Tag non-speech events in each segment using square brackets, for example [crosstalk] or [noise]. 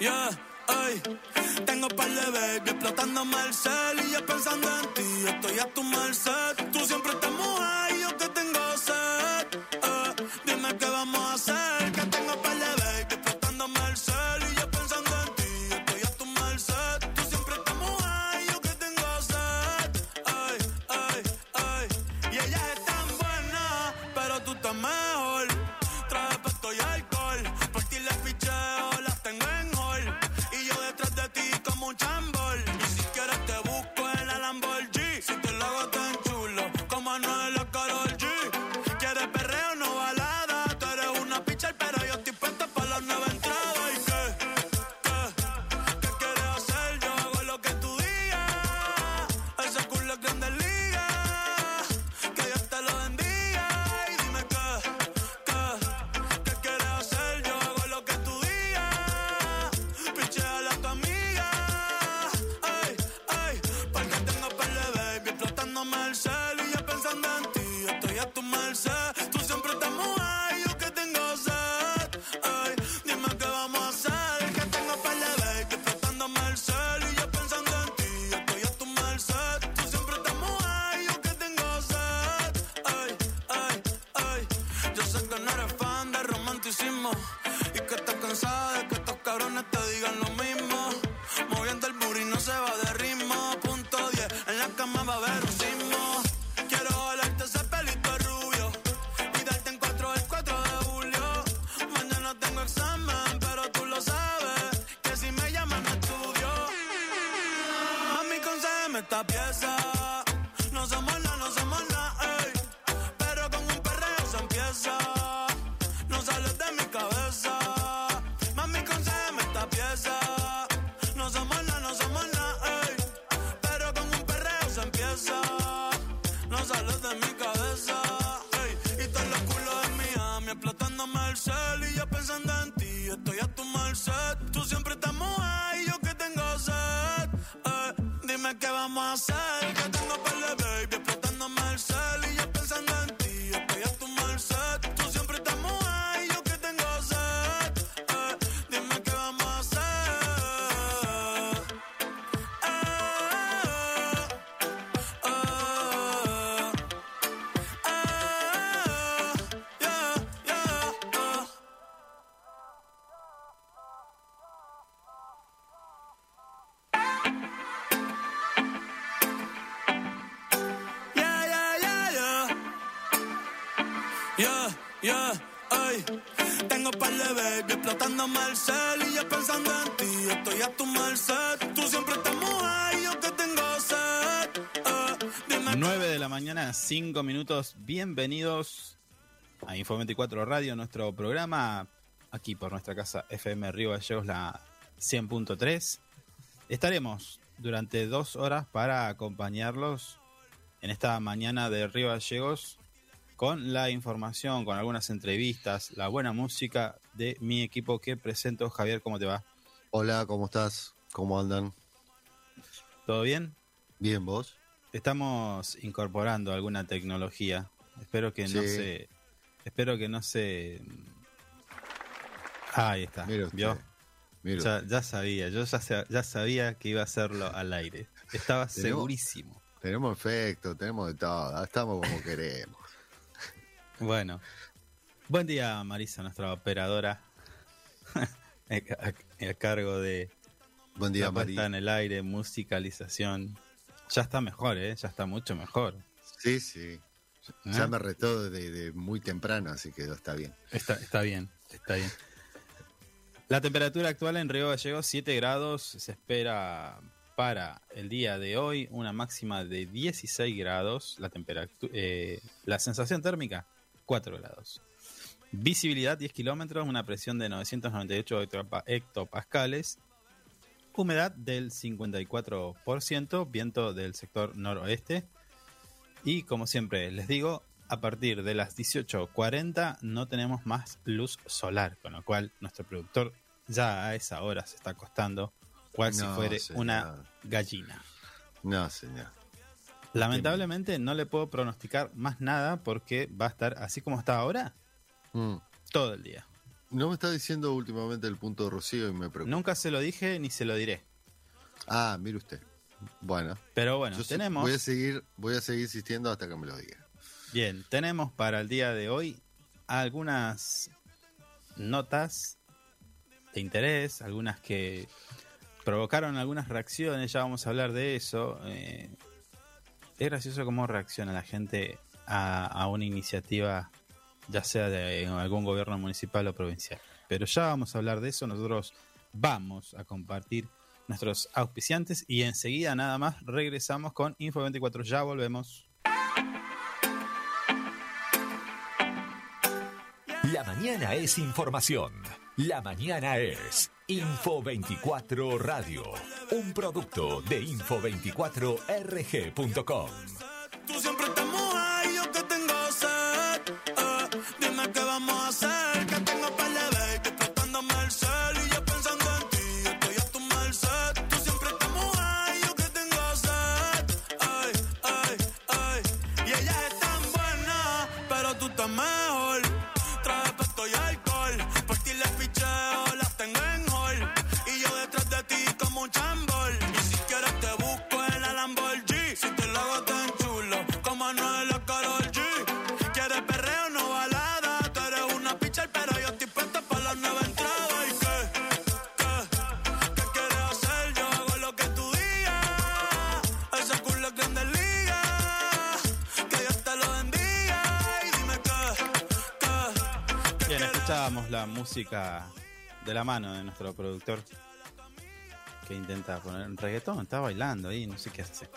yeah, ay. Tengo par de baby explotando Marcel y yo pensando en ti. Estoy a tu merced. 5 minutos. Bienvenidos a Info 24 Radio, nuestro programa aquí por nuestra casa FM Río Gallegos, la 100.3. Estaremos durante dos horas para acompañarlos en esta mañana de Río Gallegos con la información, con algunas entrevistas, la buena música de mi equipo que presento. Javier, ¿cómo te va? Hola, ¿cómo estás? ¿Cómo andan? ¿Todo bien? Bien, ¿vos? Estamos incorporando alguna tecnología. Espero que no se. Espero que no se. Ahí está. Mire usted. ¿Vio? Mira, Ya, ya sabía, yo ya, ya sabía que iba a hacerlo al aire. Estaba Tenemos- segurísimo. tenemos efecto, tenemos de todo, estamos como queremos. Bueno. Buen día, Marisa, nuestra operadora. [laughs] a, a cargo de Buen día, la puesta Mari. en el aire, musicalización. Ya está mejor, ¿eh? Ya está mucho mejor. Sí, sí. ¿eh? Ya me retó de, de muy temprano, así que está bien. Está, está bien, está bien. La temperatura actual en Río Gallegos 7 grados. Se espera para el día de hoy una máxima de 16 grados. La, temperatura, eh, la sensación térmica 4 grados. Visibilidad 10 kilómetros, una presión de 998 hectopa- hectopascales. Humedad del 54%, viento del sector noroeste. Y como siempre les digo, a partir de las 18.40 no tenemos más luz solar, con lo cual nuestro productor ya a esa hora se está acostando cual si fuere señor. una gallina. No, señor. Lamentablemente no le puedo pronosticar más nada porque va a estar así como está ahora Mm, todo el día. No me está diciendo últimamente el punto de Rocío y me preocupa. Nunca se lo dije ni se lo diré. Ah, mire usted. Bueno, Pero bueno, tenemos. voy a seguir, voy a seguir insistiendo hasta que me lo diga. Bien, tenemos para el día de hoy algunas notas de interés, algunas que provocaron algunas reacciones, ya vamos a hablar de eso. eh, es gracioso cómo reacciona la gente a, a una iniciativa, ya sea de algún gobierno municipal o provincial. Pero ya vamos a hablar de eso, nosotros vamos a compartir nuestros auspiciantes y enseguida nada más regresamos con Info24, ya volvemos. La mañana es información. La mañana es Info 24 Radio, un producto de info24rg.com. la música de la mano de nuestro productor que intenta poner un reggaetón, está bailando ahí, no sé qué hace.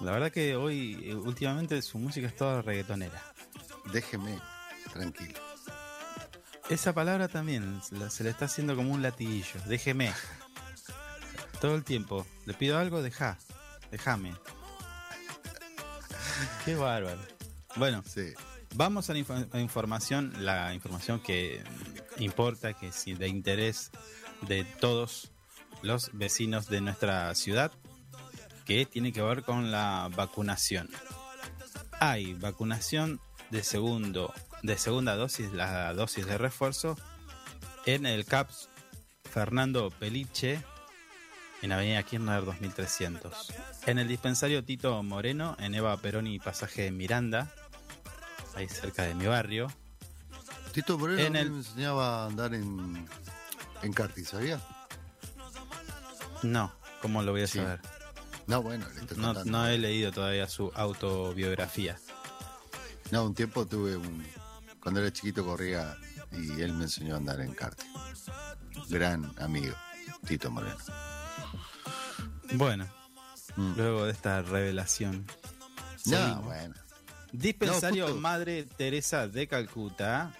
La verdad que hoy, eh, últimamente, su música es toda reggaetonera. Déjeme tranquilo. Esa palabra también se le está haciendo como un latiguillo. Déjeme. Todo el tiempo. Le pido algo, deja. Déjame. Qué bárbaro. Bueno, Sí. Vamos a la información, la información que importa, que es de interés de todos los vecinos de nuestra ciudad, que tiene que ver con la vacunación. Hay vacunación de segundo, de segunda dosis, la dosis de refuerzo, en el CAPS Fernando Peliche, en Avenida Kirchner 2300. En el dispensario Tito Moreno, en Eva Peroni, pasaje Miranda, ahí cerca de mi barrio. Tito Moreno En el- me enseñaba a andar en, en karting, ¿sabía? No, ¿cómo lo voy a Sí. saber? No, bueno, le No, no he leído todavía su autobiografía. No, un tiempo tuve un... Cuando era chiquito corría y él me enseñó a andar en karting. Gran amigo, Tito Moreno. Bueno, Mm. luego de esta revelación. No, bueno. Dispensario No, Madre Teresa de Calcuta,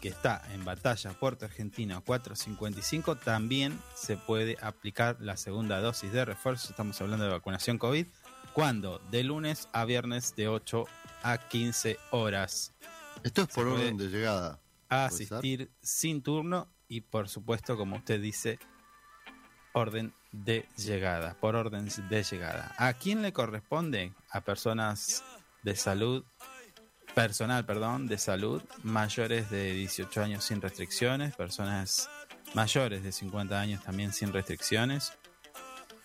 que está en Batalla Puerto Argentino 455, también se puede aplicar la segunda dosis de refuerzo. Estamos hablando de vacunación COVID. ¿Cuándo? De lunes a viernes de 8 a 15 horas. Esto es por orden de llegada. A asistir sin turno y por supuesto, como usted dice, orden de llegada, por orden de llegada. ¿A quién le corresponde? A personas de salud, personal, perdón, de salud, mayores de 18 años sin restricciones, personas mayores de 50 años también sin restricciones,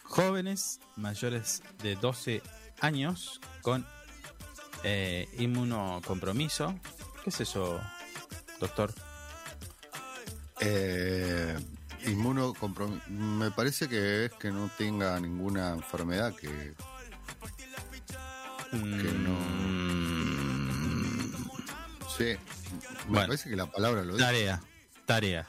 jóvenes mayores de 12 años con eh, inmunocompromiso. ¿Qué es eso, doctor? Eh, inmunocompromiso. Me parece que es que no tenga ninguna enfermedad que... Mm, Sí. Me Bueno. parece que la palabra lo dice. Tarea, tarea.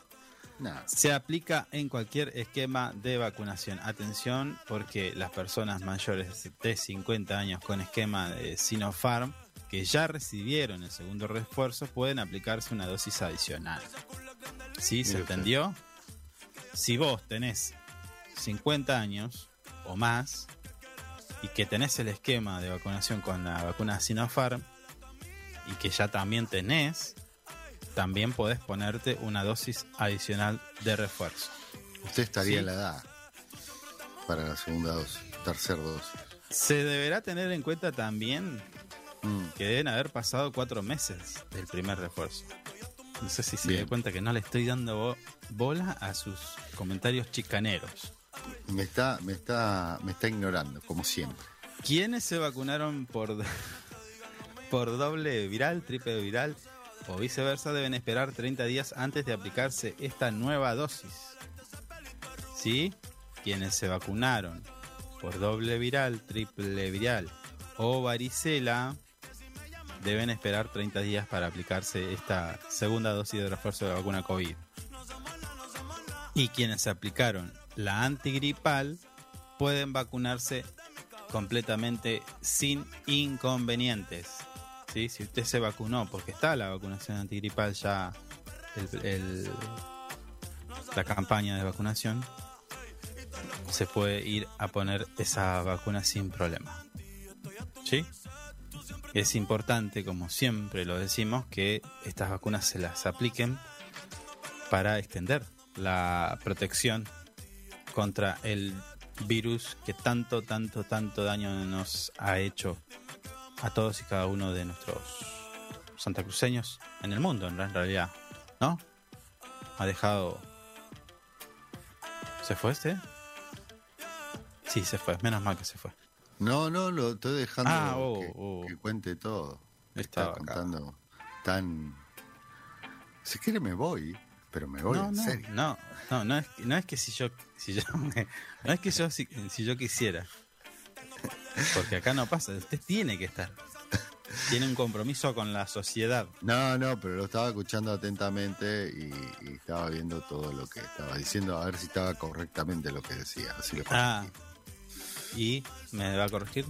Nah. Se aplica en cualquier esquema de vacunación. Atención, porque las personas mayores de 50 años con esquema de Sinopharm que ya recibieron el segundo refuerzo pueden aplicarse una dosis adicional. ¿Sí? ¿Se entendió? Si vos tenés 50 años o más y que tenés el esquema de vacunación con la vacuna Sinopharm y que ya también tenés, también podés ponerte una dosis adicional de refuerzo. Usted estaría Sí. en la edad para la segunda dosis, tercera dosis. Se deberá tener en cuenta también Mm. que deben haber pasado cuatro meses del primer refuerzo. No sé si se da cuenta que no le estoy dando bo- bola a sus comentarios chicaneros. Me está, me está, me está ignorando, como siempre. ¿Quiénes se vacunaron por, [laughs] por doble viral, triple viral o viceversa deben esperar 30 días antes de aplicarse esta nueva dosis? ¿Sí? Quienes se vacunaron por doble viral, triple viral o varicela deben esperar 30 días para aplicarse esta segunda dosis de refuerzo de vacuna COVID. Y quienes se aplicaron la antigripal pueden vacunarse completamente sin inconvenientes. ¿sí? Si usted se vacunó, porque está la vacunación antigripal ya, el- la campaña de vacunación, se puede ir a poner esa vacuna sin problema. ¿Sí? Es importante, como siempre lo decimos, que estas vacunas se las apliquen para extender la protección contra el virus que tanto, tanto, tanto daño nos ha hecho a todos y cada uno de nuestros santacruceños en el mundo, en realidad, ¿no? Ha dejado... ¿Se fue este? Sí, se fue, menos mal que se fue. No, no, lo estoy dejando Ah, oh, que, oh. que cuente todo. Estaba contando tan. Si quiere me voy, pero me voy no, en no, serio. no, no, no es, no es que si yo, si yo, [laughs] no es que yo si, si yo quisiera, porque acá no pasa, usted tiene que estar, tiene un compromiso con la sociedad. No, no, pero lo estaba escuchando atentamente y, y estaba viendo todo lo que estaba diciendo, a ver si estaba correctamente lo que decía. Así lo Ah, y me va a corregir.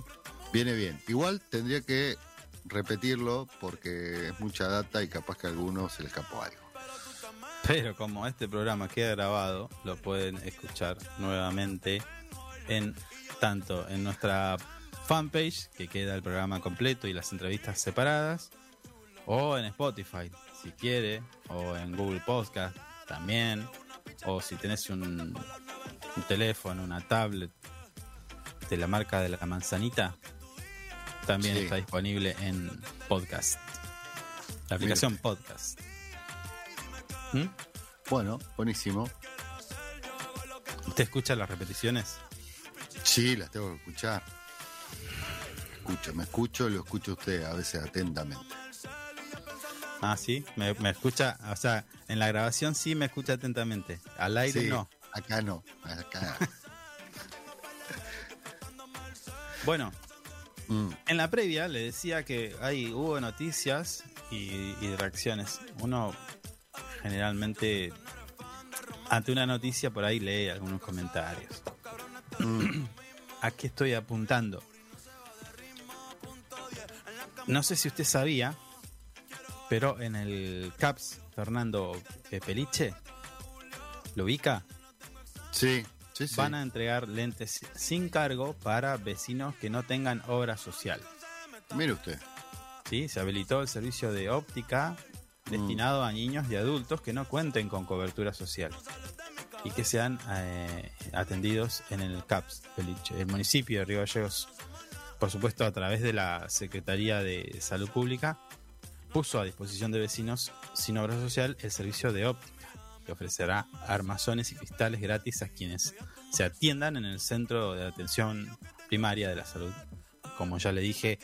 Viene bien. Igual tendría que repetirlo porque es mucha data y capaz que a algunos se le escapó algo. Pero como este programa queda grabado, lo pueden escuchar nuevamente en tanto en nuestra fanpage, que queda el programa completo y las entrevistas separadas, o en Spotify, si quiere, o en Google Podcast también, o si tenés un, un teléfono, una tablet de la marca de la manzanita, también Sí. está disponible en podcast. La aplicación podcast. ¿Mm? Bueno, buenísimo. ¿Usted escucha las repeticiones? Sí, las tengo que escuchar. Escucho, me escucho, lo escucho usted a veces atentamente. Ah, sí, me, me escucha, o sea, en la grabación sí me escucha atentamente, al aire Sí, no. Acá no, acá. [laughs] Bueno, Mm, en la previa le decía que hay hubo noticias y, y reacciones. Uno generalmente ante una noticia por ahí lee algunos comentarios. mm, [clears throat] ¿A qué estoy apuntando? No sé si usted sabía, pero en el CAPS Fernando Peliche, ¿lo ubica? sí, sí, sí. Van a entregar lentes sin cargo para vecinos que no tengan obra social. Mire usted. ¿sí? Se habilitó el servicio de óptica destinado a niños y adultos que no cuenten con cobertura social y que sean eh, atendidos en el CAPS, el, el municipio de Río Gallegos, por supuesto a través de la Secretaría de Salud Pública, puso a disposición de vecinos sin obra social el servicio de óptica, que ofrecerá armazones y cristales gratis a quienes se atiendan en el Centro de Atención Primaria de la Salud. Como ya le dije,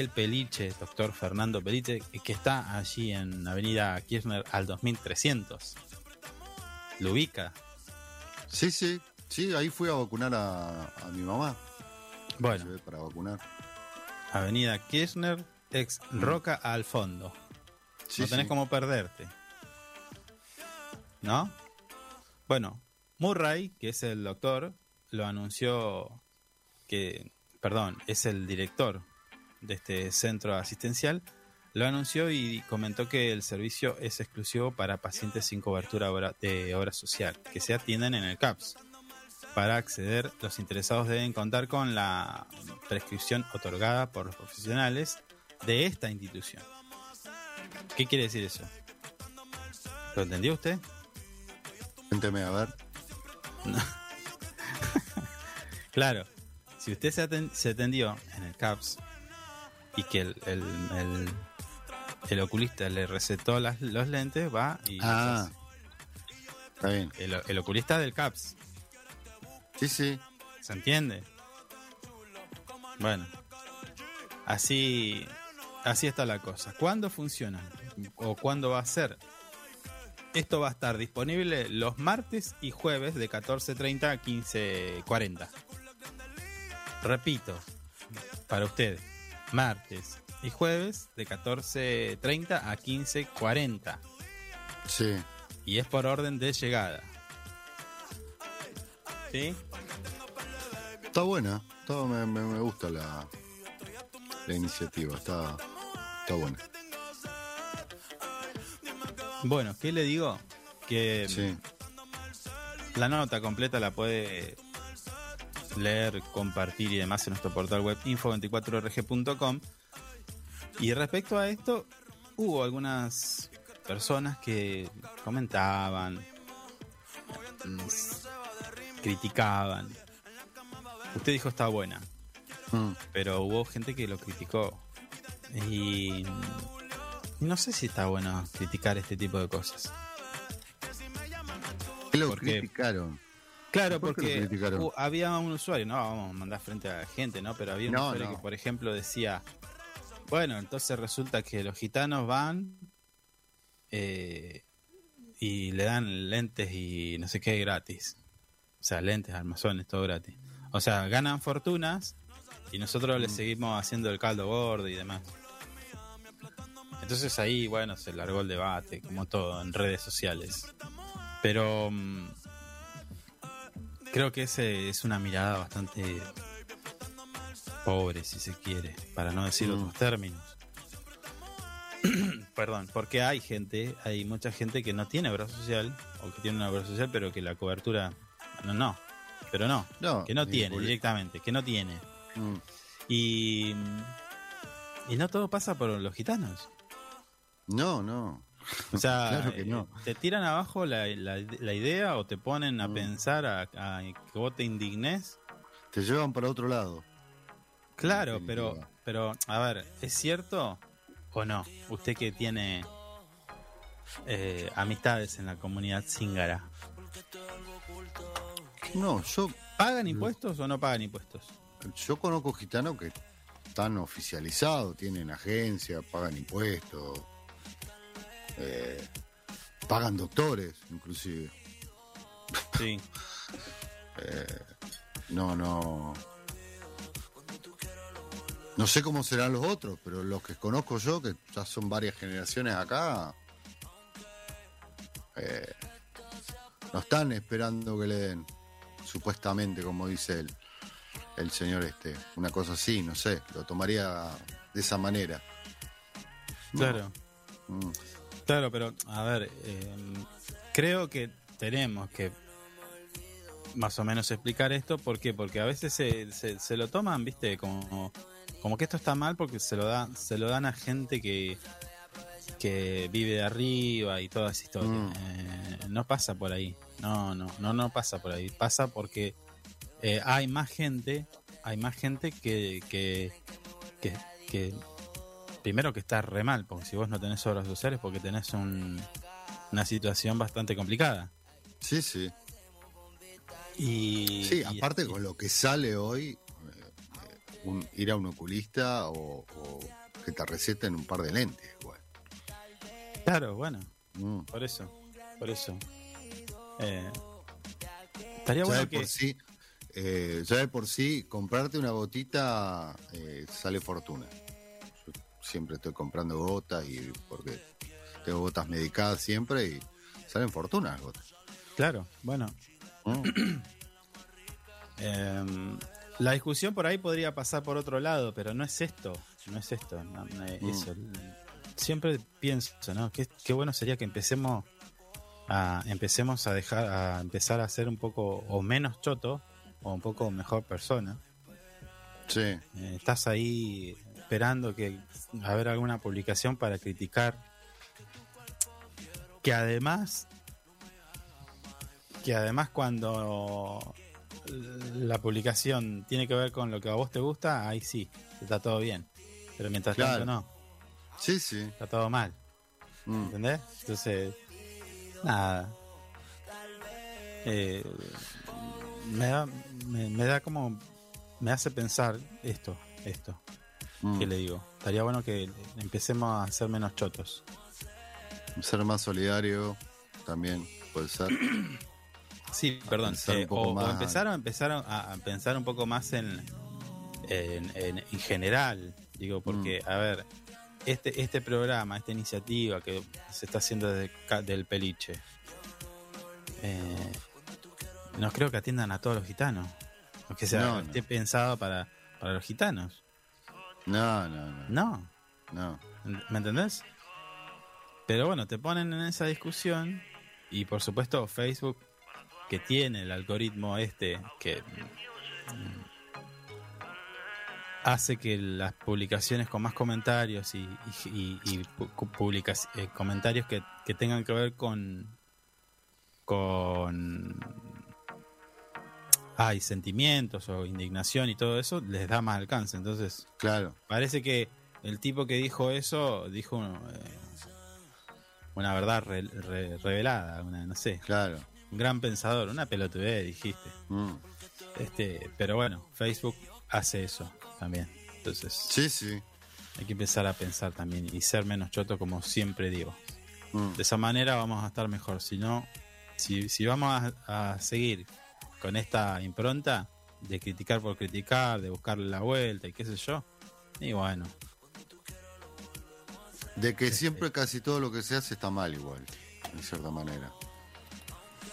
el Peliche, doctor Fernando Peliche, que está allí en Avenida Kirchner al 2300. ¿Lo ubica? Sí, sí, sí, ahí fui a vacunar a, a mi mamá. Bueno, para vacunar. Avenida Kirchner, ex Roca al fondo. Sí, no tenés sí. como perderte. ¿No? Bueno, Murray, que es el doctor, lo anunció que, perdón, es el director de este centro asistencial, lo anunció y comentó que el servicio es exclusivo para pacientes sin cobertura de obra social, que se atienden en el CAPS. Para acceder, los interesados deben contar con la prescripción otorgada por los profesionales de esta institución. ¿Qué quiere decir eso? ¿Lo entendió usted? Cuénteme, a ver. [laughs] Claro, si usted se atendió en el CAPS y que el, el- el- el oculista le recetó las- los lentes, va y Ah, está bien. el, el oculista del CAPS, Sí, sí. ¿se entiende? Bueno, así, así está la cosa. ¿Cuándo funciona? ¿O cuándo va a ser? Esto va a estar disponible los martes y jueves de 14.30 a 15.40. Repito, para ustedes, martes y jueves de 14.30 a 15.40. Sí. Y es por orden de llegada. ¿Sí? Está buena. Está- me, me- me gusta la, la iniciativa. Está, está buena. Bueno, ¿qué le digo? Que Sí. la nota completa la puede leer, compartir y demás en nuestro portal web info24rg.com. Y respecto a esto, hubo algunas personas que comentaban, mm, criticaban. Usted dijo está buena, Mm. pero hubo gente que lo criticó. Y no sé si está bueno criticar este tipo de cosas. ¿Qué lo Porque- criticaron? Claro, ¿Por qué lo porque había un usuario, no vamos a mandar frente a la gente, ¿no? Pero había un No, usuario no. que, por ejemplo, decía, bueno, entonces resulta que los gitanos van eh, y le dan lentes y no sé qué gratis. O sea, lentes, armazones, todo gratis. O sea, ganan fortunas y nosotros Mm. les seguimos haciendo el caldo gordo y demás. Entonces ahí, bueno, se largó el debate, como todo, en redes sociales. Pero mm, creo que ese es una mirada bastante pobre, si se quiere, para no decir Mm. otros términos. [clears throat] Perdón, porque hay gente, hay mucha gente que no tiene obra social, o que tiene una obra social, pero que la cobertura, no, no, pero no, No, que no tiene directamente, que no tiene. Mm. Y, y no todo pasa por los gitanos. No, no. [laughs] O sea, [laughs] Claro que no. eh, te tiran abajo la, la- la idea o te ponen a Mm. pensar a, a que vos te indignes. Te llevan para otro lado. Claro, pero, pero, a ver, ¿es cierto o no? Usted que tiene eh, amistades en la comunidad cíngara, No, yo, ¿pagan impuestos o no pagan impuestos? yo conozco gitanos que están oficializados, tienen agencia, pagan impuestos, eh, pagan doctores, inclusive. Sí. [laughs] No, no. No sé cómo serán los otros, pero los que conozco yo, que ya son varias generaciones acá, eh, no están esperando que le den, supuestamente, como dice el, el señor este. Una cosa así, no sé, lo tomaría de esa manera. Claro. Mm, Claro, pero a ver, eh, creo que tenemos que más o menos explicar esto. ¿Por qué? Porque a veces se, se, se lo toman, viste, como, como que esto está mal porque se lo, da, se lo dan a gente que, que vive de arriba y toda esa historia. Mm. Eh, no pasa por ahí. No, no, no, no pasa por ahí. Pasa porque eh, hay más gente, hay más gente que, que, que, que primero que está re mal, porque si vos no tenés obras sociales, porque tenés un- una situación bastante complicada. Sí, sí. Y, Sí, y- aparte y- con lo que sale hoy, eh, eh, un- ir a un oculista o, o que te receten un par de lentes, igual. Claro, bueno, Mm. por eso, por eso. Eh, estaría Ya bueno de que... por sí, eh, ya de por sí, comprarte una gotita eh, sale fortuna. Siempre estoy comprando gotas y porque tengo gotas medicadas siempre y salen fortunas las gotas. Claro, bueno. Eh, [clears throat] la discusión por ahí podría pasar por otro lado, pero no es esto, no es esto, no, no es Mm. eso. Siempre pienso, ¿no? Qué, qué bueno sería que empecemos a empecemos a dejar a empezar a ser un poco o menos choto o un poco mejor persona. Sí, Eh, estás ahí esperando que a ver alguna publicación para criticar que además que además cuando la publicación tiene que ver con lo que a vos te gusta ahí sí está todo bien pero mientras Claro. tanto no Sí, sí. Está todo mal. Mm. ¿Entendés? Entonces, nada. Eh, me, da, me, me da como. Me hace pensar esto, esto. Mm. ¿Qué le digo? Estaría bueno que empecemos a ser menos chotos. Ser más solidario también puede ser. [clears throat] Sí, perdón. Eh, o, o empezaron, empezaron a, a pensar un poco más en, en, en- en general. Digo, porque, Mm. a ver, este, este programa, esta iniciativa que se está haciendo desde del peliche, eh, no creo que atiendan a todos los gitanos. O que sea, No, no. esté pensado para, para los gitanos. No, no, no. No. no. ¿Me entendés? Pero bueno, te ponen en esa discusión y por supuesto Facebook, que tiene el algoritmo este que mm, hace que las publicaciones con más comentarios y, y- y- y pu- pu- publicas- eh, comentarios que, que tengan que ver con con ay, sentimientos o indignación y todo eso les da más alcance entonces Claro. Parece que el tipo que dijo eso dijo eh, una verdad re- re- revelada, una, no sé, Claro. un gran pensador, una pelotudez, dijiste. Mm. Este, pero bueno, Facebook hace eso también. Entonces, Sí, sí. hay que empezar a pensar también y ser menos choto como siempre digo. Mm. De esa manera vamos a estar mejor. Si no, si, si vamos a, a seguir con esta impronta de criticar por criticar, de buscarle la vuelta y qué sé yo, y bueno, De que siempre casi todo lo que se hace está mal igual, de cierta manera.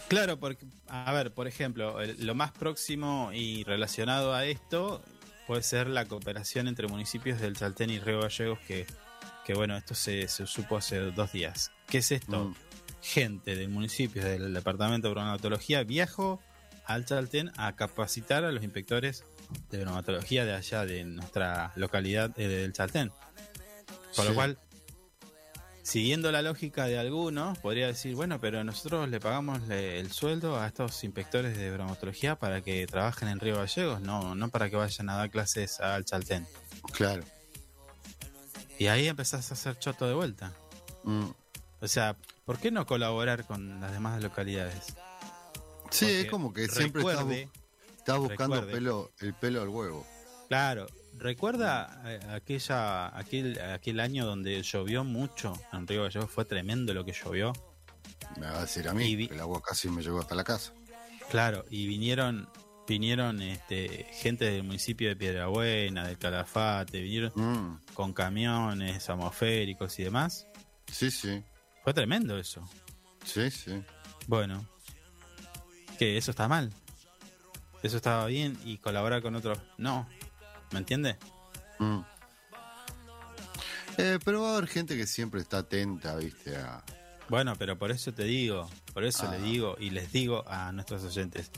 Claro, porque, a ver, por ejemplo, lo más próximo y relacionado a esto puede ser la cooperación entre municipios del Chaltén y Río Gallegos, que, que bueno, esto se, se supo hace dos días. ¿Qué es esto? Mm. Gente del municipio, del departamento de bromatología, viajó al Chaltén a capacitar a los inspectores de bromatología de allá, de nuestra localidad eh, del Chaltén. Por lo cual, siguiendo la lógica de algunos, podría decir, bueno, pero nosotros le pagamos le- el sueldo a estos inspectores de bromatología para que trabajen en Río Gallegos, no, no para que vayan a dar clases al Chaltén. Claro. Y ahí empezás a hacer choto de vuelta. Mm. O sea, ¿por qué no colaborar con las demás localidades? Sí, es como que siempre estás, recuerde, bu- buscando recuerde. pelo, el pelo al huevo. Claro, recuerda eh, aquella aquel aquel año donde llovió mucho en Río Gallegos, fue tremendo lo que llovió. Me va a decir a mí, que el agua casi me llegó hasta la casa. Claro, y vinieron vinieron este gente del municipio de Piedrabuena, de Calafate, vinieron Mm. con camiones atmosféricos y demás. Sí, sí, Fue tremendo eso. sí, sí. Bueno, que eso está mal. Eso estaba bien y colaborar con otros no. ¿Me entiendes? Mm. Eh, pero va a haber gente que siempre está atenta, viste, a... Bueno, pero por eso te digo, por eso Ah. le digo y les digo a nuestros oyentes,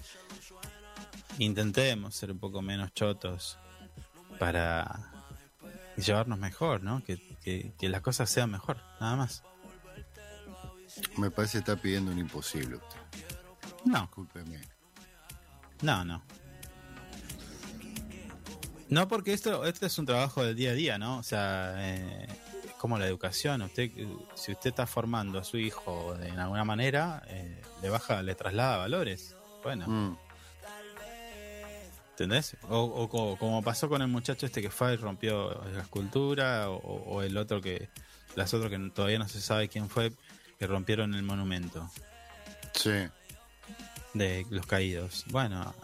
intentemos ser un poco menos chotos para llevarnos mejor, ¿no? Que, que, que las cosas sean mejor, nada más. Me parece que está pidiendo un imposible usted. No, Discúlpeme. no, no. No, porque esto, esto es un trabajo del día a día, ¿no? O sea, eh, como la educación. Usted, si usted está formando a su hijo de alguna manera, eh, le baja, le traslada valores. Bueno, Mm. ¿Entendés? O, o co- como pasó con el muchacho este que fue y rompió la escultura, o, o el otro que, las otras que todavía no se sabe quién fue, que rompieron el monumento Sí, de los caídos. Bueno,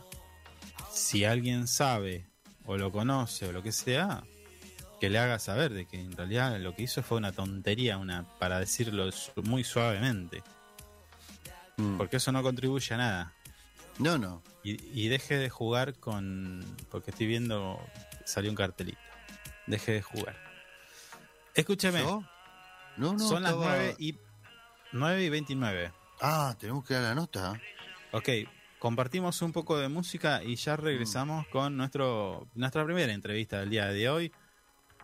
si alguien sabe, o lo conoce, o lo que sea, que le haga saber de que en realidad lo que hizo fue una tontería, una para decirlo muy suavemente, Mm. porque eso no contribuye a nada. No, no. Y, y deje de jugar con. Porque estoy viendo. Salió un cartelito. Deje de jugar. Escúcheme. ¿Yo? No, no. son las estaba- 9 y. 9 y 29. Ah, tenemos que dar la nota. Ok, compartimos un poco de música y ya regresamos mm. con nuestro, nuestra primera entrevista del día de hoy,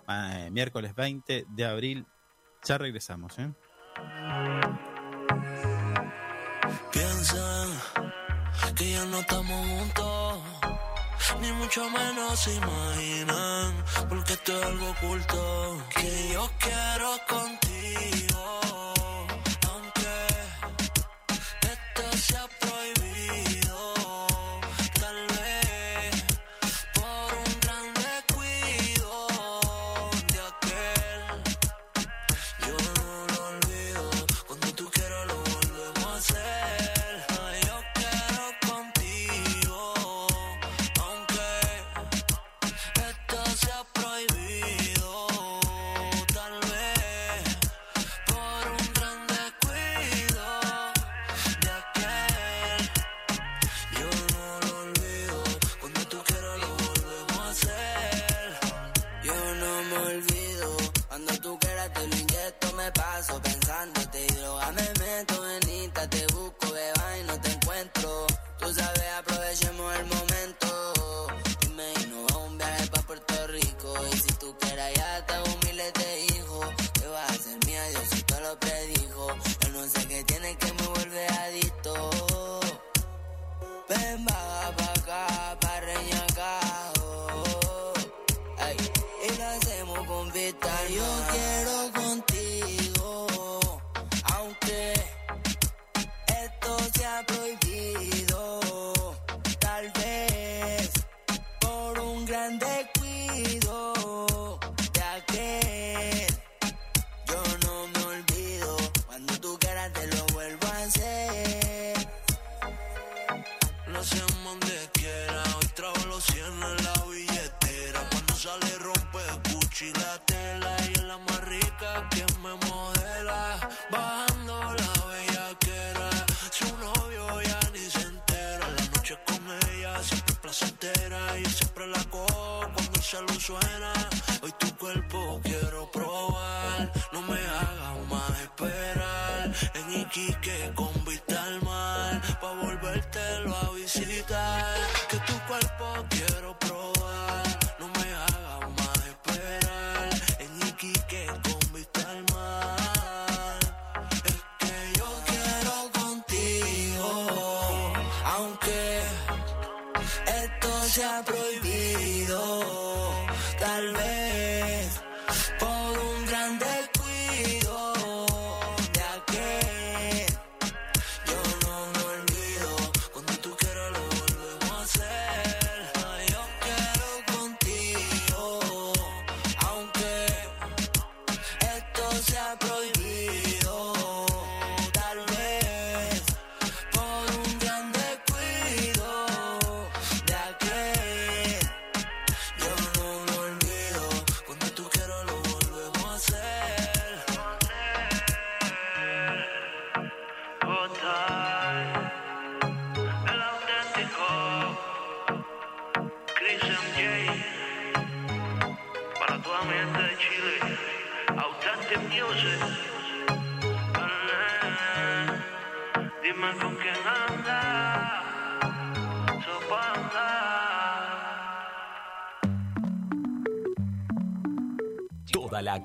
eh, miércoles 20 de abril. Ya regresamos. ¿eh? Piensa que ya no estamos juntos, ni mucho menos se imaginan, porque esto es algo oculto que yo quiero contar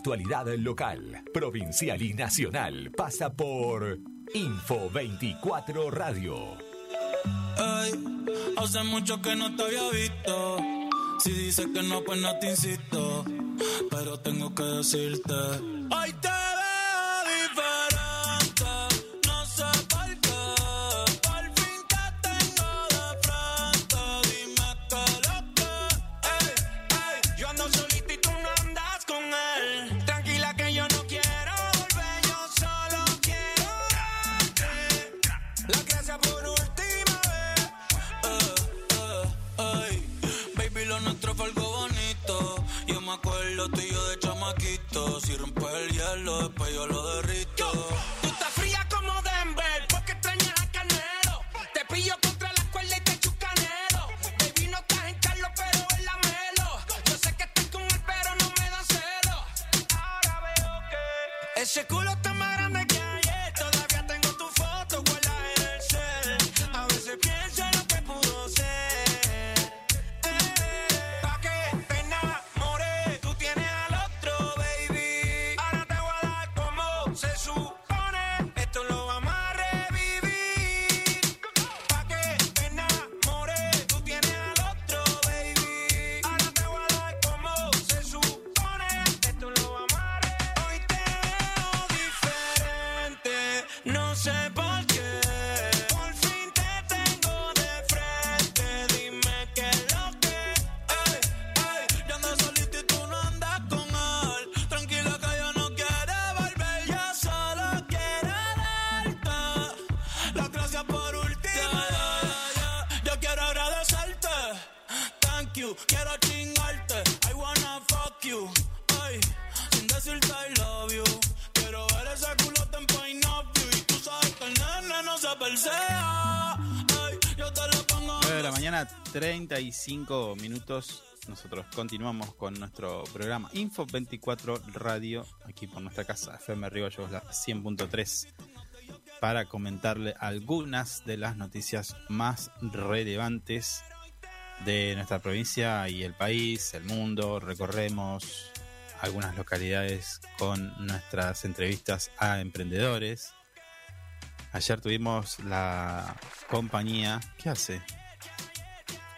actualidad local, provincial y nacional pasa por Info 24 Radio. Hey, hace mucho que no te había visto. Si dices que no, pues no te insisto. Pero tengo que decirte. ¡Ay, te 35 minutos. Nosotros continuamos con nuestro programa Info 24 Radio, aquí por nuestra casa, FM Río la 100.3, para comentarle algunas de las noticias más relevantes de nuestra provincia y el país, el mundo. Recorremos algunas localidades con nuestras entrevistas a emprendedores. Ayer tuvimos la compañía. ¿Qué hace?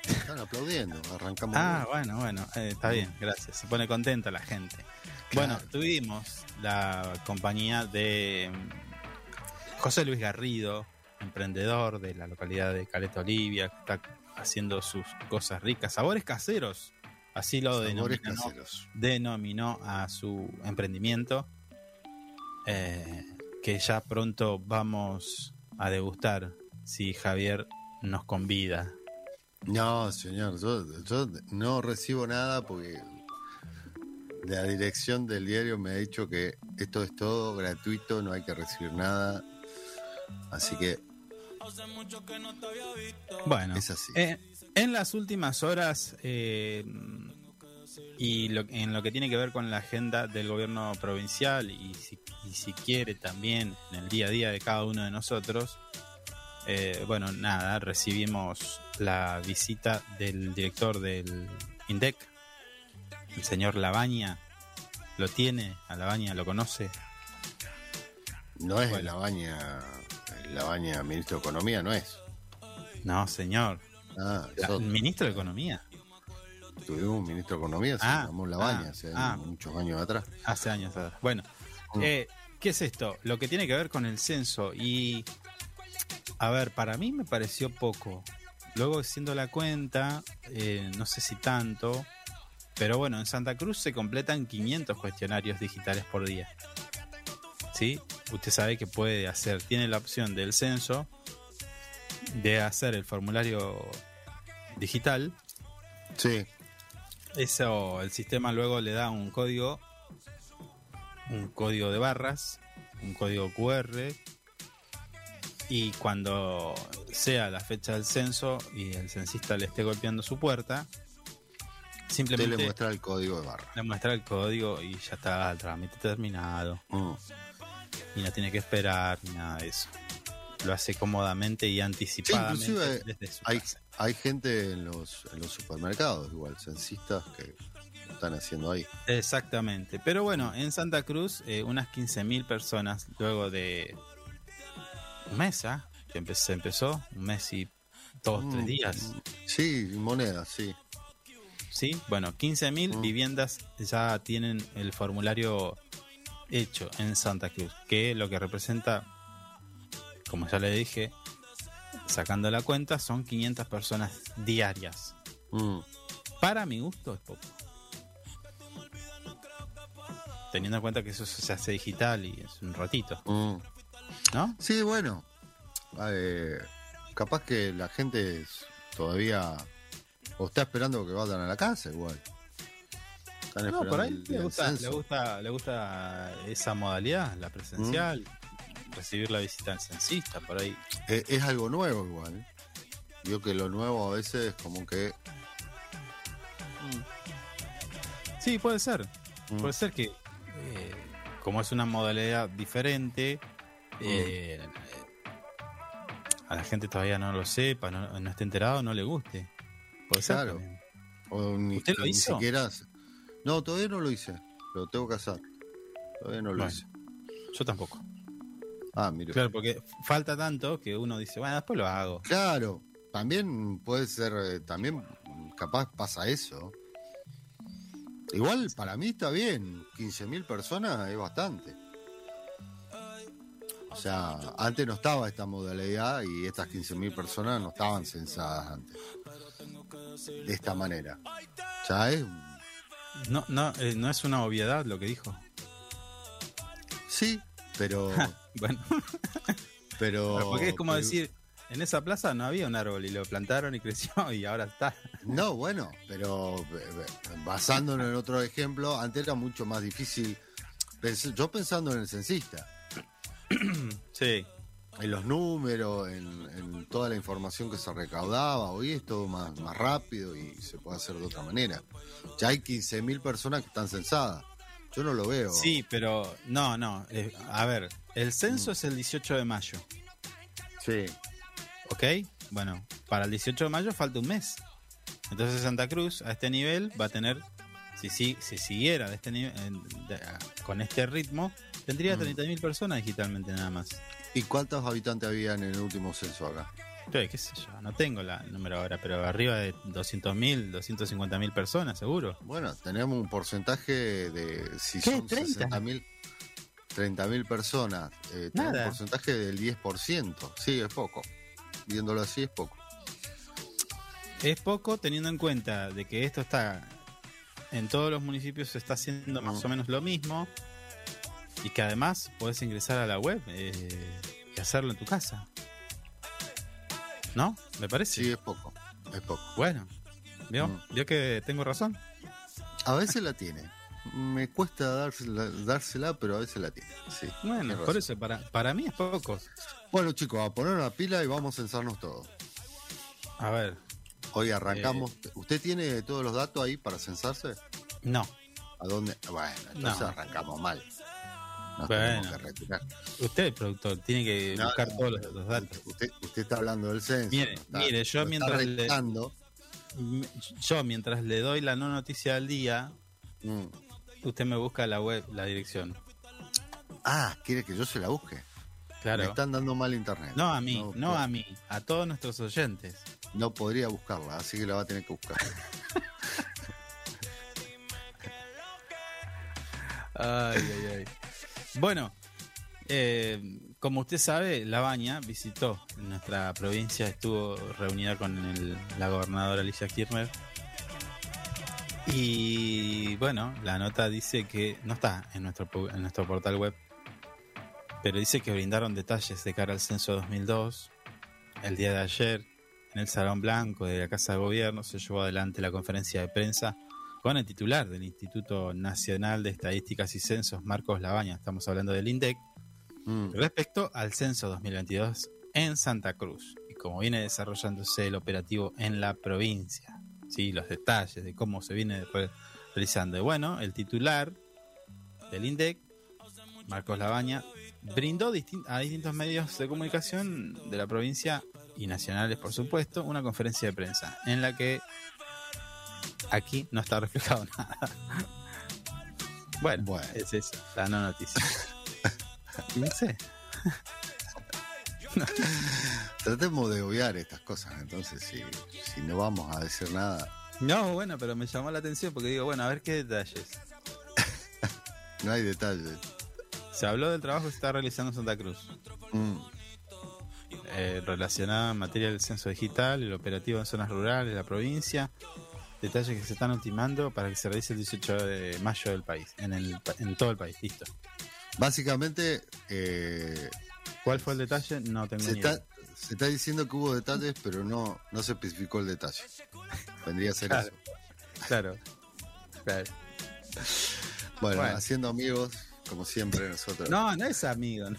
Están aplaudiendo, arrancamos. Ah, bien. bueno, bueno, eh, está bien, gracias. Se pone contenta la gente. Bueno, tuvimos la compañía de mm, José Luis Garrido, emprendedor de la localidad de Caleta Olivia, que está haciendo sus cosas ricas, sabores caseros, así lo denominó, denominó a su emprendimiento, eh, que ya pronto vamos a degustar si Javier nos convida. No, señor, yo, yo no recibo nada porque la dirección del diario me ha dicho que esto es todo gratuito, no hay que recibir nada. Así que Bueno, Es así. eh, en las últimas horas eh, y lo- en lo que tiene que ver con la agenda del gobierno provincial y si, y si quiere también en el día a día de cada uno de nosotros, eh, bueno, nada, recibimos la visita del director del INDEC, el señor Labaña. ¿Lo tiene? ¿A Labaña lo conoce? no es Bueno. la baña, la baña ministro de Economía, no es. No, señor. Ah, La- ministro de Economía. tuvimos un ministro de Economía, se Ah, llamó la ah, hace ah. muchos años atrás. Hace años atrás. Bueno, Mm. eh, ¿qué es esto? Lo que tiene que ver con el censo. Y, a ver, para mí me pareció poco. Luego, haciendo la cuenta, eh, no sé si tanto, pero bueno, en Santa Cruz se completan 500 cuestionarios digitales por día. ¿Sí? Usted sabe que puede hacer, tiene la opción del censo de hacer el formulario digital Sí, eso, el sistema luego le da un código, un código de barras, un código QR, y cuando sea la fecha del censo y el censista le esté golpeando su puerta, usted simplemente le muestra el código de barra. le muestra el código y ya está el trámite terminado, Mm. y no tiene que esperar ni nada de eso. Lo hace cómodamente y anticipadamente inclusive desde su Hay, casa. hay gente en los, en los supermercados, igual, censistas, que lo están haciendo ahí. Exactamente. Pero bueno, en Santa Cruz, eh, unas 15.000 personas luego de un mes, ¿ah? que empe- se empezó, un mes y dos, tres Mm, días. Sí, monedas, sí. ¿Sí? Bueno, 15.000 Mm. viviendas ya tienen el formulario hecho en Santa Cruz, que lo que representa, como ya le dije, sacando la cuenta, son 500 personas diarias. Mm. Para mi gusto es poco. Teniendo en cuenta que eso se hace digital y es un ratito, Mm. ¿No? Sí, bueno. eh, capaz que la gente todavía. O está esperando que vayan a la casa, igual. Están No, por ahí el le gusta, le, gusta, le gusta esa modalidad, la presencial, recibir la visita del censista, por ahí. Eh, es algo nuevo, igual. Yo que lo nuevo a veces es como que. Sí, puede ser. Mm. Puede ser que, eh, como es una modalidad diferente, eh, a la gente todavía no lo sepa, no, no esté enterado, no le guste. Puede ser. Claro. también. o ni, ¿Usted lo ni hizo? siquiera. No, todavía no lo hice. Lo tengo que hacer. Todavía no lo Bueno. hice. Yo tampoco. Ah, mire. Claro, porque falta tanto que uno dice, bueno, después lo hago. Claro, también puede ser, eh, también capaz pasa eso. Igual para mí está bien, 15.000 personas es bastante. O sea, antes no estaba esta modalidad y estas 15.000 personas no estaban censadas antes. De esta manera. Ya es. No, no, eh, no es una obviedad lo que dijo. Sí, pero. [laughs] Bueno, [laughs] pero porque es como pero- decir, en esa plaza no había un árbol y lo plantaron y creció [laughs] y ahora está. No, bueno, pero eh, eh, basándonos en otro ejemplo, antes era mucho más difícil. Yo pensando en el censista, [clears throat] Sí, en los números, en, en toda la información que se recaudaba, hoy es todo más, más rápido y se puede hacer de otra manera. Ya hay 15.000 personas que están censadas. Yo no lo veo. sí, pero no, no. eh, a ver, el censo es el 18 de mayo, Sí. ¿ok? Bueno, para el 18 de mayo falta un mes. Entonces Santa Cruz a este nivel va a tener, si, si, si siguiera de este nivel, de- con este ritmo, tendría Mm. 30.000 personas digitalmente nada más. ¿Y cuántos habitantes había en el último censo acá? Sí, qué sé yo, no tengo la- el número ahora, pero arriba de 200.000, 250.000 personas, seguro. Bueno, tenemos un porcentaje de. Si ¿Qué? son 30? 60.000 30.000 personas, eh, tenemos Nada. un porcentaje del 10%. Sí, es poco. Viéndolo así, es poco. Es poco teniendo en cuenta de que esto está en todos los municipios se está haciendo más Mm. o menos lo mismo y que además puedes ingresar a la web eh, y hacerlo en tu casa. ¿No? ¿Me parece? Sí, es poco. Es poco. Bueno, ¿vio? Mm. ¿Vio que tengo razón? A veces la tiene. Me cuesta dársela, dársela, pero a veces la tiene. Sí. Bueno, por eso, para, para mí es poco. Bueno, chicos, a poner una pila y vamos a censarnos todos. A ver, Hoy arrancamos. Eh. ¿Usted tiene todos los datos ahí para censarse? no. ¿A dónde? Bueno, entonces No. arrancamos mal. Nos Bueno. tenemos que retirar. Usted, productor, tiene que No, buscar no, todos los, datos. Usted, usted está hablando del censo. Mire, está- mire, yo mientras le- Yo, mientras le doy la no noticia del día, Mm. usted me busca la web, la dirección. Ah, quiere que yo se la busque. Claro. Me están dando mal internet. No a mí, no, puedo- a mí, a todos nuestros oyentes. No podría buscarla, así que la va a tener que buscar. [laughs] [laughs] Ay, ay, ay. Bueno, eh, como usted sabe, La Baña visitó nuestra provincia, estuvo reunida con el- la gobernadora Alicia Kirchner. Y bueno, la nota dice que no está en nuestro, en nuestro portal web, pero dice que brindaron detalles de cara al censo 2002. El día de ayer, en el Salón Blanco de la Casa de Gobierno, se llevó adelante la conferencia de prensa con el titular del Instituto Nacional de Estadísticas y Censos, Marcos Labaña, estamos hablando del INDEC, Mm. respecto al censo 2022 en Santa Cruz y cómo viene desarrollándose el operativo en la provincia. Sí, los detalles de cómo se viene re- realizando. Y bueno, el titular del INDEC, Marcos Labaña, brindó distin- a distintos medios de comunicación de la provincia y nacionales, por supuesto, una conferencia de prensa en la que aquí no está reflejado [laughs] nada. Bueno, Bueno. es eso, la no noticia. [laughs] No sé. [laughs] Tratemos de obviar estas cosas, entonces, si, si no vamos a decir nada. No, bueno, pero me llamó la atención porque digo, bueno, a ver qué detalles. No hay detalles. Se habló del trabajo que se está realizando en Santa Cruz, Mm. eh, relacionado en materia del censo digital, el operativo en zonas rurales la provincia, detalles que se están ultimando para que se realice el 18 de mayo del país, en, el, en todo el país, listo. Básicamente, eh, ¿Cuál fue el detalle? No tengo se, ni está, idea. se está diciendo que hubo detalles, pero no, no se especificó el detalle. Vendría a ser Claro. eso. Claro. claro. Bueno, Bueno. haciendo amigos, como siempre, nosotros. No, no es amigo, no,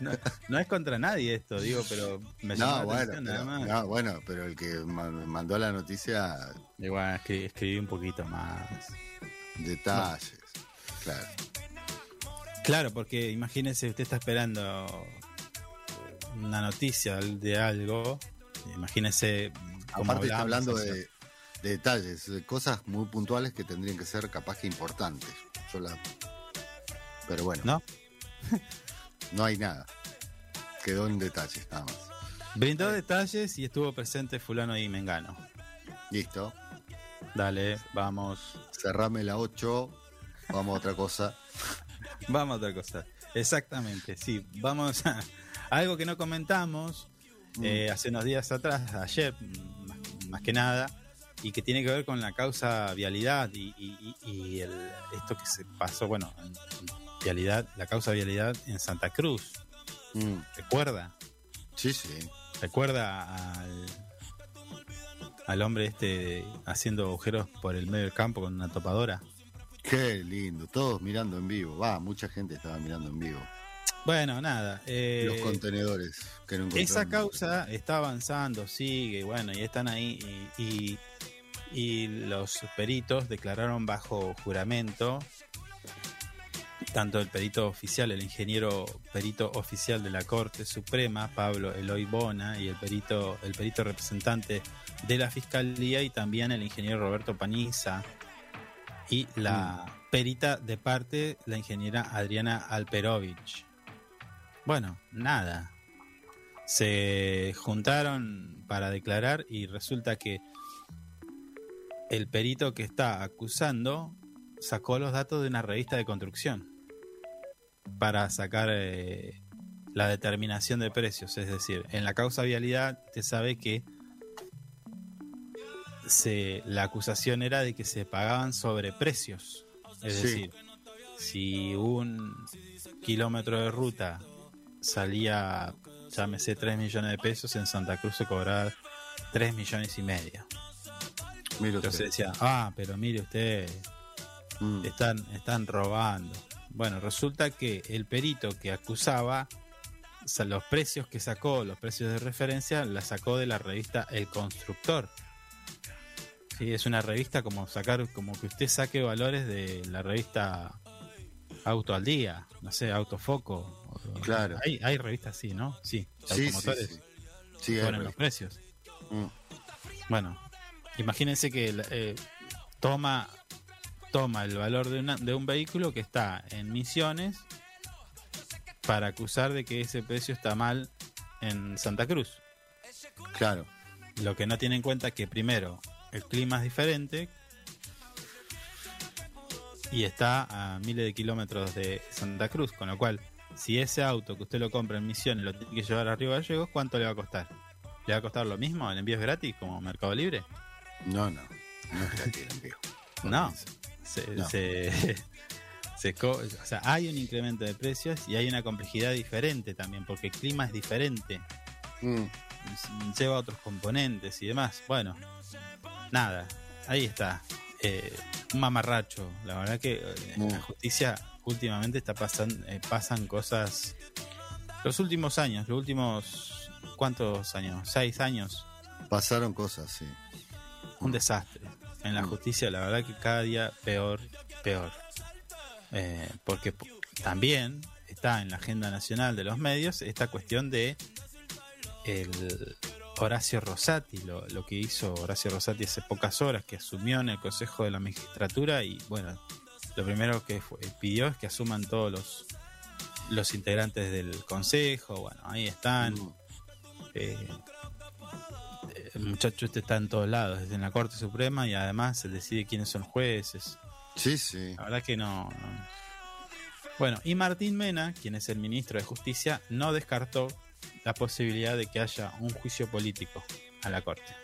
no, no es contra nadie esto, digo, pero me No, bueno, nada pero, más. no, bueno, pero el que ma- mandó la noticia, Igual escri- escribí un poquito más. detalles. Claro. Claro, porque imagínese, usted está esperando una noticia de algo. Imagínese cómo Aparte está hablando de detalles, de cosas muy puntuales que tendrían que ser capaz que importantes. Yo la- Pero bueno, ¿No? [laughs] no hay nada. Quedó en detalles, nada más. Brindó detalles y estuvo presente Fulano y Mengano. Listo. Dale, vamos. Cerrame la 8. Vamos a otra cosa. [laughs] Vamos a otra cosa. Exactamente, sí. Vamos a [laughs] algo que no comentamos eh, hace unos días atrás, ayer mm, más, más que nada, y que tiene que ver con la causa vialidad y, y- y el- esto que se pasó, bueno, en- en vialidad, la causa vialidad en Santa Cruz. Mm, ¿Recuerda? Sí, sí. ¿Recuerda al, al hombre este haciendo agujeros por el medio del campo con una topadora? Qué lindo. Todos mirando en vivo. Va, mucha gente estaba mirando en vivo. Bueno, nada. eh, Los contenedores que no Esa causa está avanzando, sigue, bueno, y están ahí. Y, y- y los peritos declararon bajo juramento, tanto el perito oficial, el ingeniero perito oficial de la Corte Suprema, Pablo Eloy Bona, y el perito, el perito representante de la Fiscalía, y también el ingeniero Roberto Paniza, y la perita de parte, la ingeniera Adriana Alperovich. Bueno, nada. Se juntaron para declarar y resulta que el perito que está acusando sacó los datos de una revista de construcción para sacar eh, la determinación de precios. Es decir, en la causa vialidad usted sabe que se, la acusación era de que se pagaban sobreprecios. Es Sí. decir, si un kilómetro de ruta salía, llámese 3 millones de pesos, en Santa Cruz se cobraba 3 millones y medio. Mire usted. Entonces decía, ah, pero mire usted, Mm, están, están robando. Bueno, resulta que el perito que acusaba, o sea, los precios que sacó, los precios de referencia, la sacó de la revista El Constructor. Sí, es una revista como sacar, como que usted saque valores de la revista Auto al Día, no sé, Autofoco. Claro. Hay, hay revistas así, ¿no? Sí, Sí, sí, automotores sí. Sí, ponen los re- precios. Mm, Bueno, imagínense que eh, toma, toma el valor de, una- de un vehículo que está en Misiones para acusar de que ese precio está mal en Santa Cruz. Claro. Lo que no tiene en cuenta es que primero el clima es diferente y está a miles de kilómetros de Santa Cruz, con lo cual si ese auto que usted lo compra en Misiones lo tiene que llevar a Río Gallegos, ¿cuánto le va a costar? ¿Le va a costar lo mismo? ¿El envío es gratis como Mercado Libre? No, no. No es gratis el envío. No. Se, No. se- [laughs] o sea, hay un incremento de precios y hay una complejidad diferente también, porque el clima es diferente, Mm, lleva otros componentes y demás. Bueno, nada, ahí está. Eh, un mamarracho. La verdad que eh, en la Mm. justicia últimamente está pasando, pasan cosas. Los últimos años, los últimos ¿cuántos años? Seis años. Pasaron cosas, sí. un desastre. En la Mm. justicia, la verdad que cada día peor, peor. Eh, porque también está en la agenda nacional de los medios esta cuestión de el Horacio Rosati, lo, lo que hizo Horacio Rosati hace pocas horas, que asumió en el Consejo de la Magistratura y bueno, lo primero que fue- pidió es que asuman todos los los integrantes del Consejo, bueno, ahí están, Mm, eh, el muchacho este está en todos lados, desde en la Corte Suprema y además se decide quiénes son jueces. Sí, sí. La verdad que no, no. Bueno, y Martín Mena, quien es el ministro de Justicia, no descartó la posibilidad de que haya un juicio político a la Corte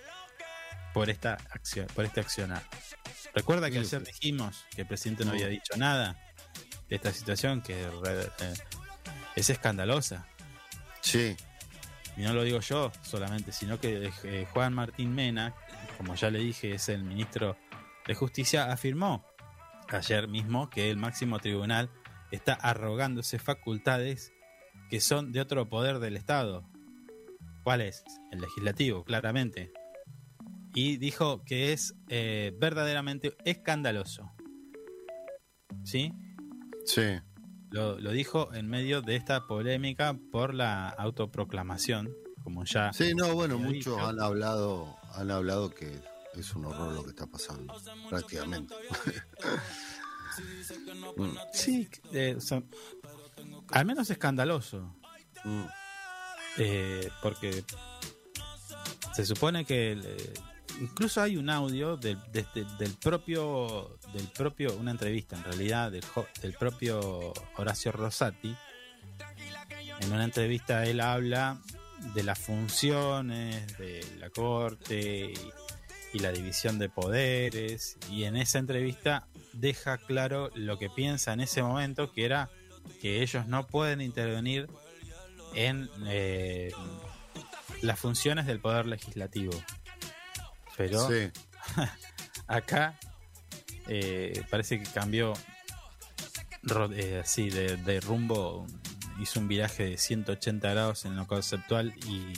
por esta acción, por este accionar. Recuerda que ayer dijimos que el presidente no había dicho nada de esta situación que eh, es escandalosa. Sí. Y no lo digo yo solamente, sino que eh, Juan Martín Mena, como ya le dije, es el ministro de Justicia, afirmó ayer mismo que el máximo tribunal está arrogándose facultades que son de otro poder del Estado. ¿Cuál es? El legislativo, claramente. Y dijo que es eh, verdaderamente escandaloso. ¿Sí? Sí. Lo, lo dijo en medio de esta polémica por la autoproclamación, como ya Sí, no, bueno, muchos dicho. han hablado, han hablado que es un horror lo que está pasando, prácticamente. [laughs] Mm, Sí, eh, o sea, al menos escandaloso, mm, eh, porque se supone que el, eh, incluso hay un audio del, desde- del propio, del propio, una entrevista en realidad del, del propio Horacio Rosati. En una entrevista él habla de las funciones de la corte y, y la división de poderes y en esa entrevista deja claro lo que piensa en ese momento que era que ellos no pueden intervenir en eh, las funciones del poder legislativo. Pero Sí. [laughs] acá eh, parece que cambió eh, así de, de rumbo, hizo un viraje de 180 grados en lo conceptual y,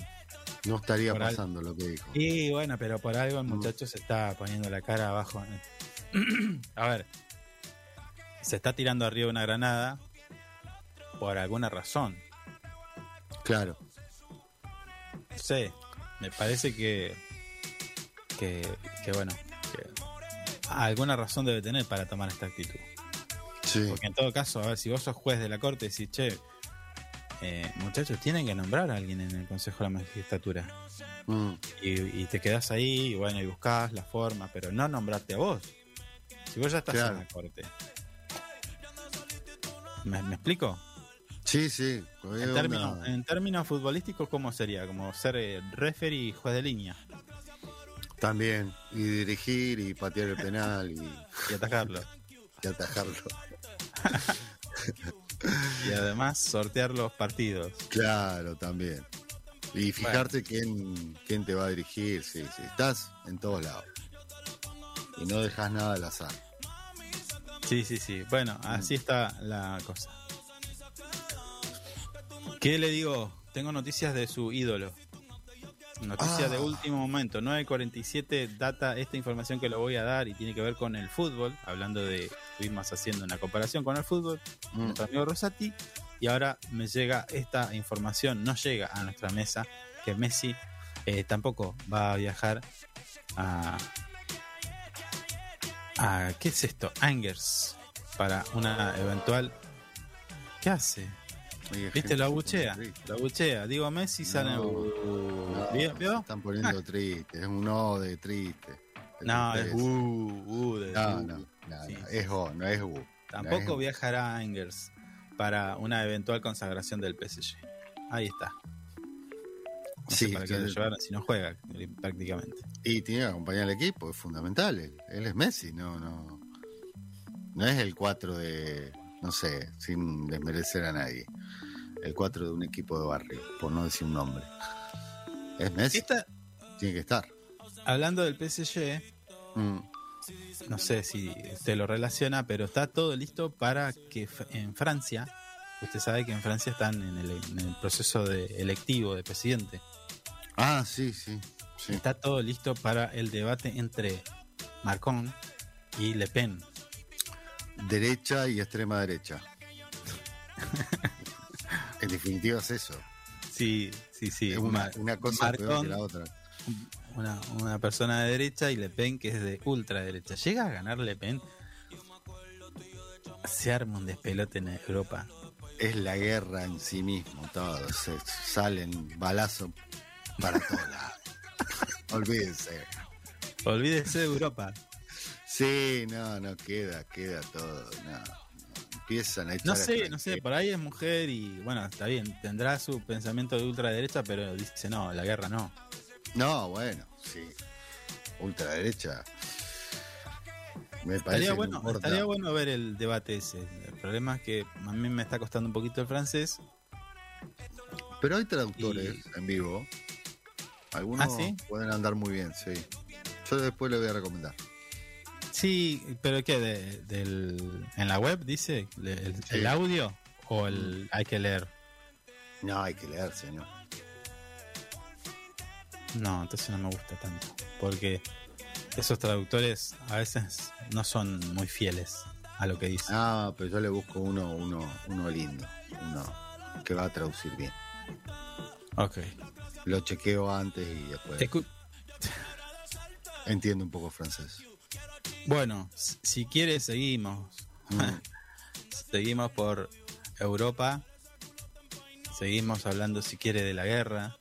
No estaría pasando lo que dijo. y bueno, pero por algo el Mm. muchacho se está poniendo la cara abajo. [clears throat] A ver, se está tirando arriba una granada por alguna razón. Claro. No sé, me parece que, que, que bueno, que alguna razón debe tener para tomar esta actitud. Sí. Porque en todo caso, a ver, si vos sos juez de la corte y decís, che, eh, muchachos, tienen que nombrar a alguien en el Consejo de la Magistratura. Mm, Y, y te quedás ahí, y bueno, y buscás la forma, pero no nombrarte a vos. Si vos ya estás Claro. en la corte. ¿Me, me explico? Sí, sí. En términos, en términos futbolísticos, ¿cómo sería? Como ser eh, referee y juez de línea También. Y dirigir y patear el penal y, y atacarlo. y atajarlo. [laughs] y además sortear los partidos. Claro, también. Y fijarte quién, quién te va a dirigir. Sí, sí. Estás en todos lados. Y no dejas nada al azar. Sí, sí, sí. Bueno, así está la cosa. ¿Qué le digo? Tengo noticias de su ídolo. Noticias Ah. de último momento. 9.47 data esta información que le voy a dar y tiene que ver con el fútbol. Hablando de, estuvimos haciendo una comparación con el fútbol. Mm. Nuestro amigo Rosati. Y ahora me llega esta información, no llega a nuestra mesa, que Messi eh, tampoco va a viajar a, a... ¿Qué es esto? Angers. Para una eventual... ¿Qué hace? ¿Viste? Lo abuchea. Lo abuchea. Digo Messi sale... No, Uh, No, ¿Vio? están poniendo [laughs] triste. Es un O de triste. de No, es uh, uh, de- No, no, no, Sí, no, sí. es O, no es U. Tampoco es U. viajará a Angers para una eventual consagración del PSG. Ahí está. No sé Sí, para qué tiene- lo llevaron si no juega prácticamente. Y tiene que acompañar al equipo, es fundamental. Él, él es Messi, no, no. No es el 4 de, no sé, sin desmerecer a nadie. El 4 de un equipo de barrio, por no decir un nombre. Es Messi, Esta, tiene que estar. hablando del PSG, Mm, no sé si usted lo relaciona, pero está todo listo para que en Francia, usted sabe que en Francia están en el, en el proceso de electivo de presidente. Ah, sí, sí. sí. Está todo listo para el debate entre Macron y Le Pen. Derecha y extrema derecha. [laughs] en definitiva es eso. Sí, sí, sí. es una, una cosa peor que la otra. una, una persona de derecha y Le Pen que es de ultraderecha. Llega a ganar Le Pen, se arma un despelote en Europa. Es la guerra en sí mismo, todo. Se salen balazos para todos lados. [laughs] Olvídense. Olvídese de Europa. Sí, no, no queda, queda todo. No. Empiezan a echar No a sé, no sé, por ahí es mujer y bueno, está bien, tendrá su pensamiento de ultraderecha, pero dice no, la guerra no. No, bueno, sí. Ultraderecha. Me parece Estaría no bueno, estaría bueno ver el debate ese. El problema es que a mí me está costando un poquito el francés. Pero hay traductores Y- en vivo. Algunos ¿Ah, sí? pueden andar muy bien, sí. Yo después le voy a recomendar. Sí, pero ¿qué? De- del, ¿En la web dice? ¿El, el- Sí. el audio? ¿O el hay que leer? No, hay que leer, señor. No, entonces no me gusta tanto. Porque esos traductores a veces no son muy fieles a lo que dicen. Ah, pero yo le busco uno, uno, uno lindo. Uno que va a traducir bien. Ok. Lo chequeo antes y después Escu- entiendo un poco francés. Bueno, si quiere seguimos. Mm. [laughs] Seguimos por Europa. Seguimos hablando, si quiere, de la guerra.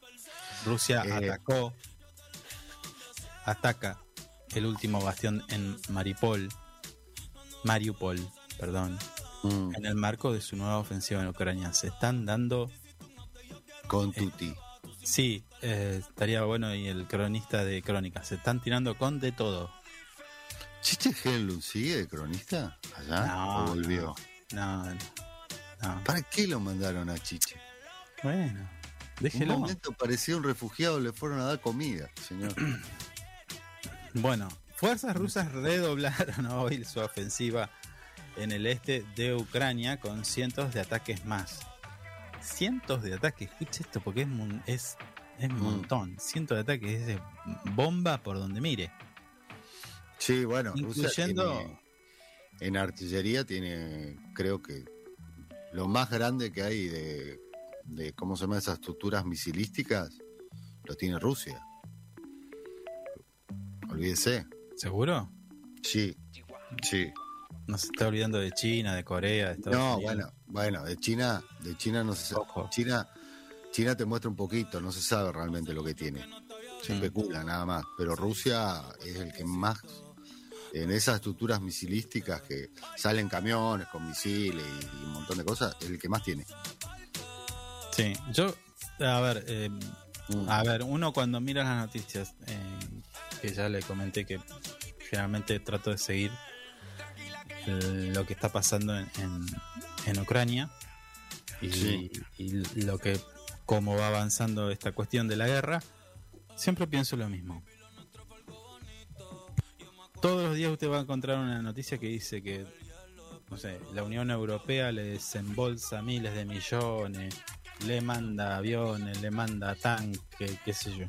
Rusia Eh. atacó ataca el último bastión en Maripol, Mariupol, perdón, Mm, en el marco de su nueva ofensiva en Ucrania. Se están dando, con Tuti. sí, eh, estaría bueno y el cronista de crónicas, se están tirando con de todo. ¿Chiche Henlund sigue de cronista allá? No, ¿O volvió? No, no, no. ¿Para qué lo mandaron a Chiche? Bueno, En un déjelo. momento parecía un refugiado, le fueron a dar comida, señor. [clears throat] Bueno, fuerzas rusas redoblaron [laughs] hoy su ofensiva en el este de Ucrania con cientos de ataques más. Cientos de ataques, escuche esto porque es es, es un Mm. montón. Cientos de ataques, es de bomba por donde mire. Sí, bueno, Rusia Incluyendo- tiene- en artillería tiene, creo que lo más grande que hay de, de ¿cómo se llaman esas estructuras misilísticas? Lo tiene Rusia. Olvídese. ¿Seguro? Sí, sí. No se está olvidando de China, de Corea, de Estados No, Unidos. bueno, bueno, de China, de China no se sabe. Ojo. China, China te muestra un poquito, no se sabe realmente lo que tiene. Se Mm. especula nada más. Pero Rusia es el que más en esas estructuras misilísticas que salen camiones con misiles y, y un montón de cosas, es el que más tiene. Sí, yo, a ver, eh, Mm. a ver, uno cuando mira las noticias, eh, que ya le comenté que generalmente trato de seguir eh, lo que está pasando en, en- en Ucrania y, Sí. y lo que cómo va avanzando esta cuestión de la guerra, siempre pienso lo mismo. Todos los días usted va a encontrar una noticia que dice que no sé, la Unión Europea le desembolsa miles de millones, le manda aviones, le manda tanques, qué sé yo.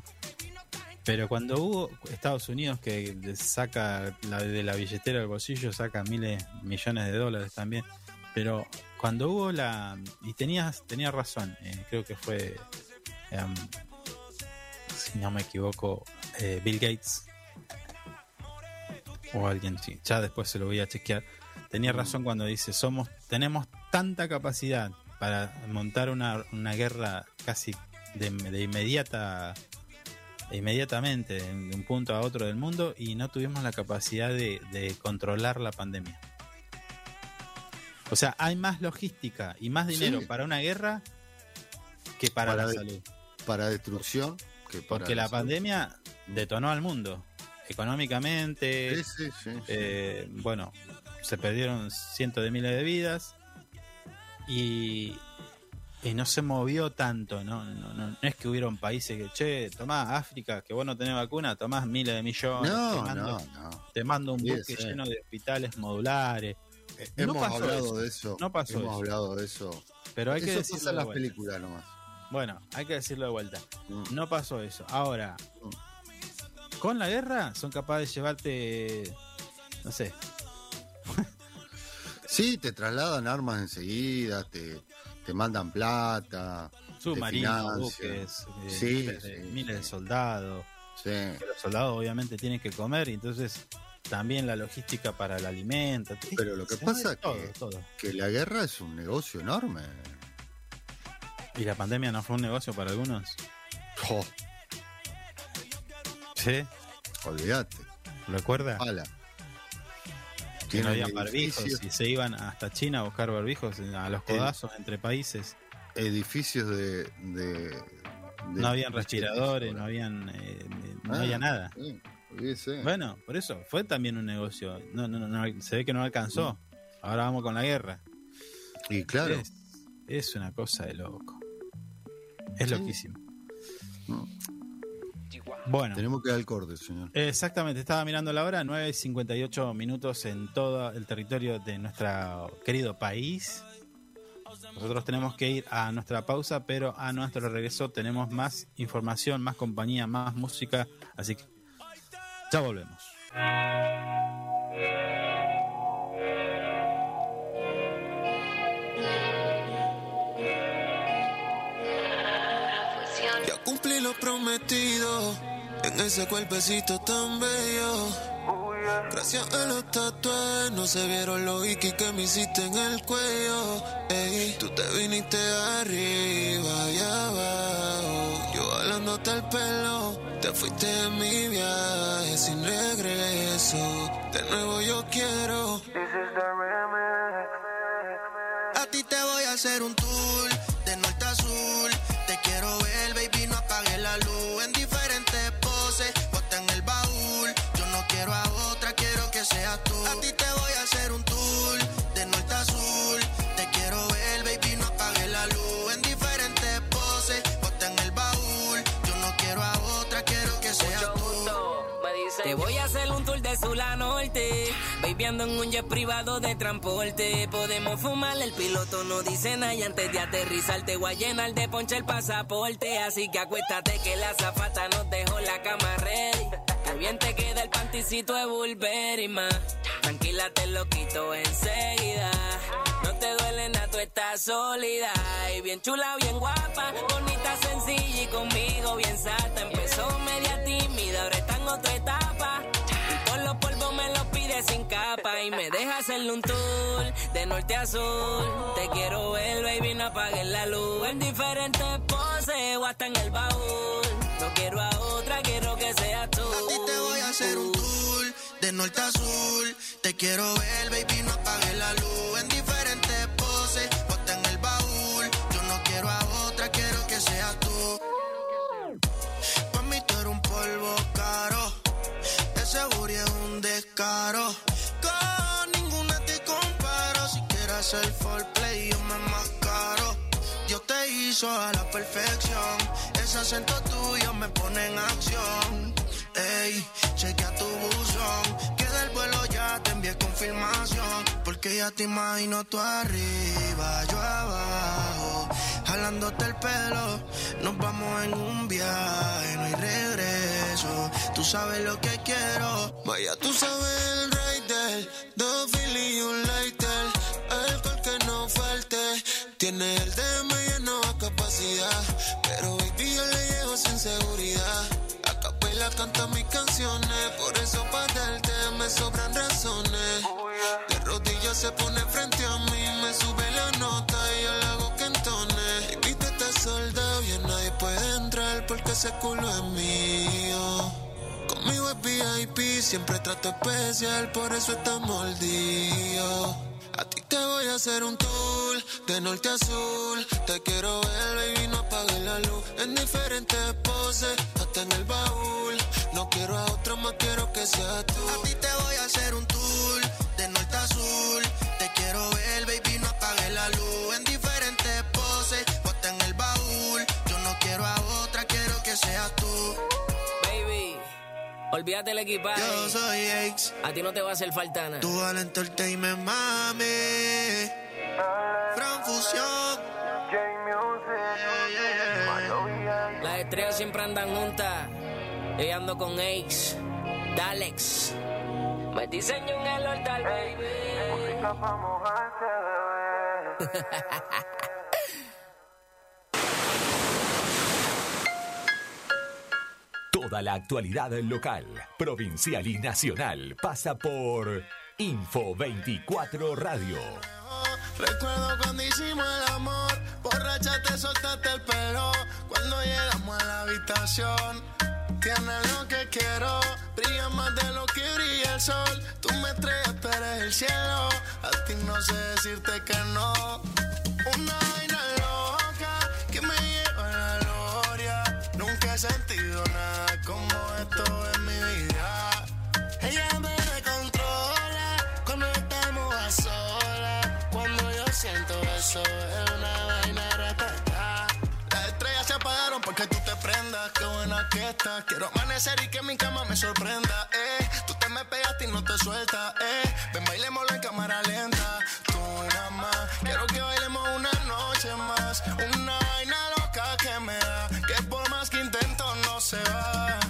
Pero cuando hubo Estados Unidos que saca la, de la billetera del bolsillo, saca miles, millones de dólares también. Pero cuando hubo la... Y tenías, tenía razón, eh, creo que fue, em, si no me equivoco, eh, Bill Gates. O alguien, sí, ya después se lo voy a chequear. Tenía razón cuando dice, somos, tenemos tanta capacidad para montar una, una guerra casi de, de inmediata inmediatamente de un punto a otro del mundo y no tuvimos la capacidad de, de controlar la pandemia. O sea, hay más logística y más dinero Sí. para una guerra que para, Para la de- salud. Para destrucción. Que para Porque la pandemia detonó al mundo. Económicamente, Sí, sí, sí, sí. eh, bueno, se perdieron cientos de miles de vidas y, y no se movió tanto, ¿no? No, no, no es que hubieron países que, che, tomá África, que vos no tenés vacuna, tomás miles de millones, te, no, mando, no, no. te mando un buque lleno de hospitales modulares, No Hemos pasó hablado eso. de eso. No pasó Hemos eso. hablado de eso. pero hay que decirlo pasa en de las vuelta. películas nomás. Bueno, hay que decirlo de vuelta. Mm. No pasó eso. Ahora, Mm. Con la guerra son capaces de llevarte, no sé, Sí, te trasladan armas enseguida, te, te mandan plata. submarinos, buques, eh, Sí, miles, de, sí, miles de sí. soldados. Sí. los soldados obviamente tienen que comer y entonces también la logística para el alimento. Pero lo que pasa es todo, que- todo. Que la guerra es un negocio enorme. ¿Y la pandemia no fue un negocio para algunos? Oh, Sí, olvídate. recuerda Pala. que no había barbijos y se iban hasta China a buscar barbijos a los codazos entre países. edificios de, de- de- No habían respiradores, no habían eh, no Ah, había nada. sí, olvídese. Bueno, por eso fue también un negocio. No, no, no, se ve que no alcanzó. Ahora vamos con la guerra. y claro, Es, es una cosa de loco. Es Sí. loquísimo. Mm. Bueno, tenemos que dar el corte, señor. exactamente. Estaba mirando la hora, 9 y 58 minutos en todo el territorio de nuestro querido país. Nosotros tenemos que ir a nuestra pausa, pero a nuestro regreso tenemos más información, más compañía, más música. Así que ya volvemos. Ya cumplí lo prometido en ese cuerpecito tan bello. Gracias a los tatuajes no se vieron los iki que me hiciste en el cuello. Ey, tú te viniste arriba y abajo. Yo jalándote el pelo, te Te fuiste de mi viaje sin regreso. De nuevo yo quiero. A ti te voy a hacer un de sur norte. En un jet privado de transporte. Podemos fumar, el piloto no dice nada. Y antes de aterrizar, te voy a llenar de ponche el pasaporte. Así que acuéstate que la zafata nos dejó la cama ready. Que te queda el panticito de Burberry, ma. Tranquila, te lo quito enseguida. No te duele nada, tú estás sólida. Y bien chula, bien guapa. Bonita, sencilla y conmigo bien sata. Empezó media tímida, ahora está en otra etapa. Me los pide sin capa. Y me deja hacerle un tour de norte a sur. Te quiero ver, baby, no apagues la luz. En diferentes poses o hasta en el baúl. No quiero a otra, quiero que seas tú. A ti te voy a hacer un tour de norte a sur. Te quiero ver, baby, no apagues la luz. En diferentes poses, bota en el baúl. Yo no quiero a otra, quiero que seas tú. Pa' mí tú eres un polvo. De seguridad es un descaro. Con ninguna te comparo. Si quieres hacer foreplay, yo me mascaro. Yo te hizo a la perfección. Ese acento tuyo me pone en acción. Ey, chequea tu buzón. Que del vuelo ya te envié confirmación. Porque ya te imagino tú arriba, yo abajo. Jalándote el pelo, nos vamos en un viaje, no hay regreso. Tú sabes lo que quiero. Vaya, tú sabes el rider, dos Philly y un lighter, alcohol que no falte. Tiene el DM lleno a capacidad, pero baby yo le llego sin seguridad. A capela canta mis canciones, por eso para darte me sobran razones. Se pone frente a mí, me sube la nota y yo le hago que entone. Baby, tú estás soldado y nadie puede entrar porque ese culo es mío. Conmigo es VIP, siempre trato especial, por eso está mordido. A ti te voy a hacer un tour de norte a sur. Te quiero ver, baby, no apagues la luz. En diferentes poses, hasta en el baúl. No quiero a otra más, quiero que seas tú. A ti te voy a hacer un tour la luz. En diferentes poses, bota en el baúl. Yo no quiero a otra, quiero que seas tú. Baby, olvídate el equipaje. Yo soy Ace, A ti no te va a hacer falta nada. tú al entertainment, mami. Fran Fusión. Yeah, yeah, yeah. Las estrellas siempre andan juntas. Yo ando con Ace, Dalex. Me diseño en el baby. Toda la actualidad local, provincial y nacional pasa por Info 24 Radio. Recuerdo cuando hicimos el amor, borracha te soltaste el pelo. Cuando llegamos a la habitación, tienes lo que quiero, brilla más de lo que brilla el sol. Tú me tú eres el cielo, a ti no sé decirte que no. Una vaina loca que me lleva a la gloria. Nunca he sentido nada como esto en mi vida. Ella me controla cuando estamos a solas. Cuando yo siento eso es una porque tú te prendas. Qué buena que estás. Quiero amanecer y que mi cama me sorprenda. Eh, tú te me pegaste y no te sueltas. Eh, ven bailémoslo en cámara lenta. Tú nada más. Quiero que bailemos una noche más. Una vaina loca que me da. Que por más que intento no se va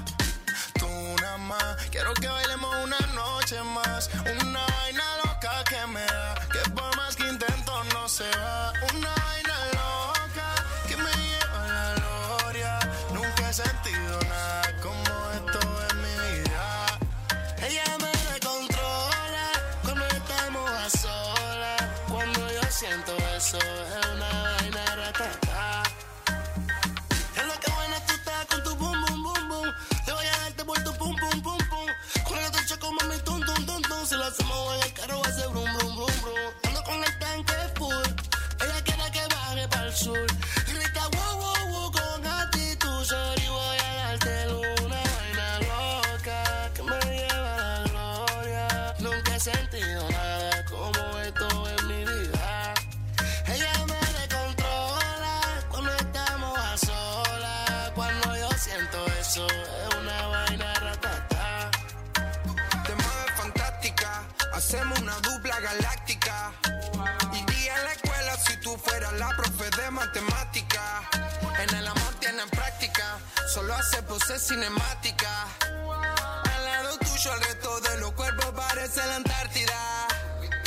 solo hace poses cinemática. Al lado tuyo el resto de los cuerpos parece la Antártida.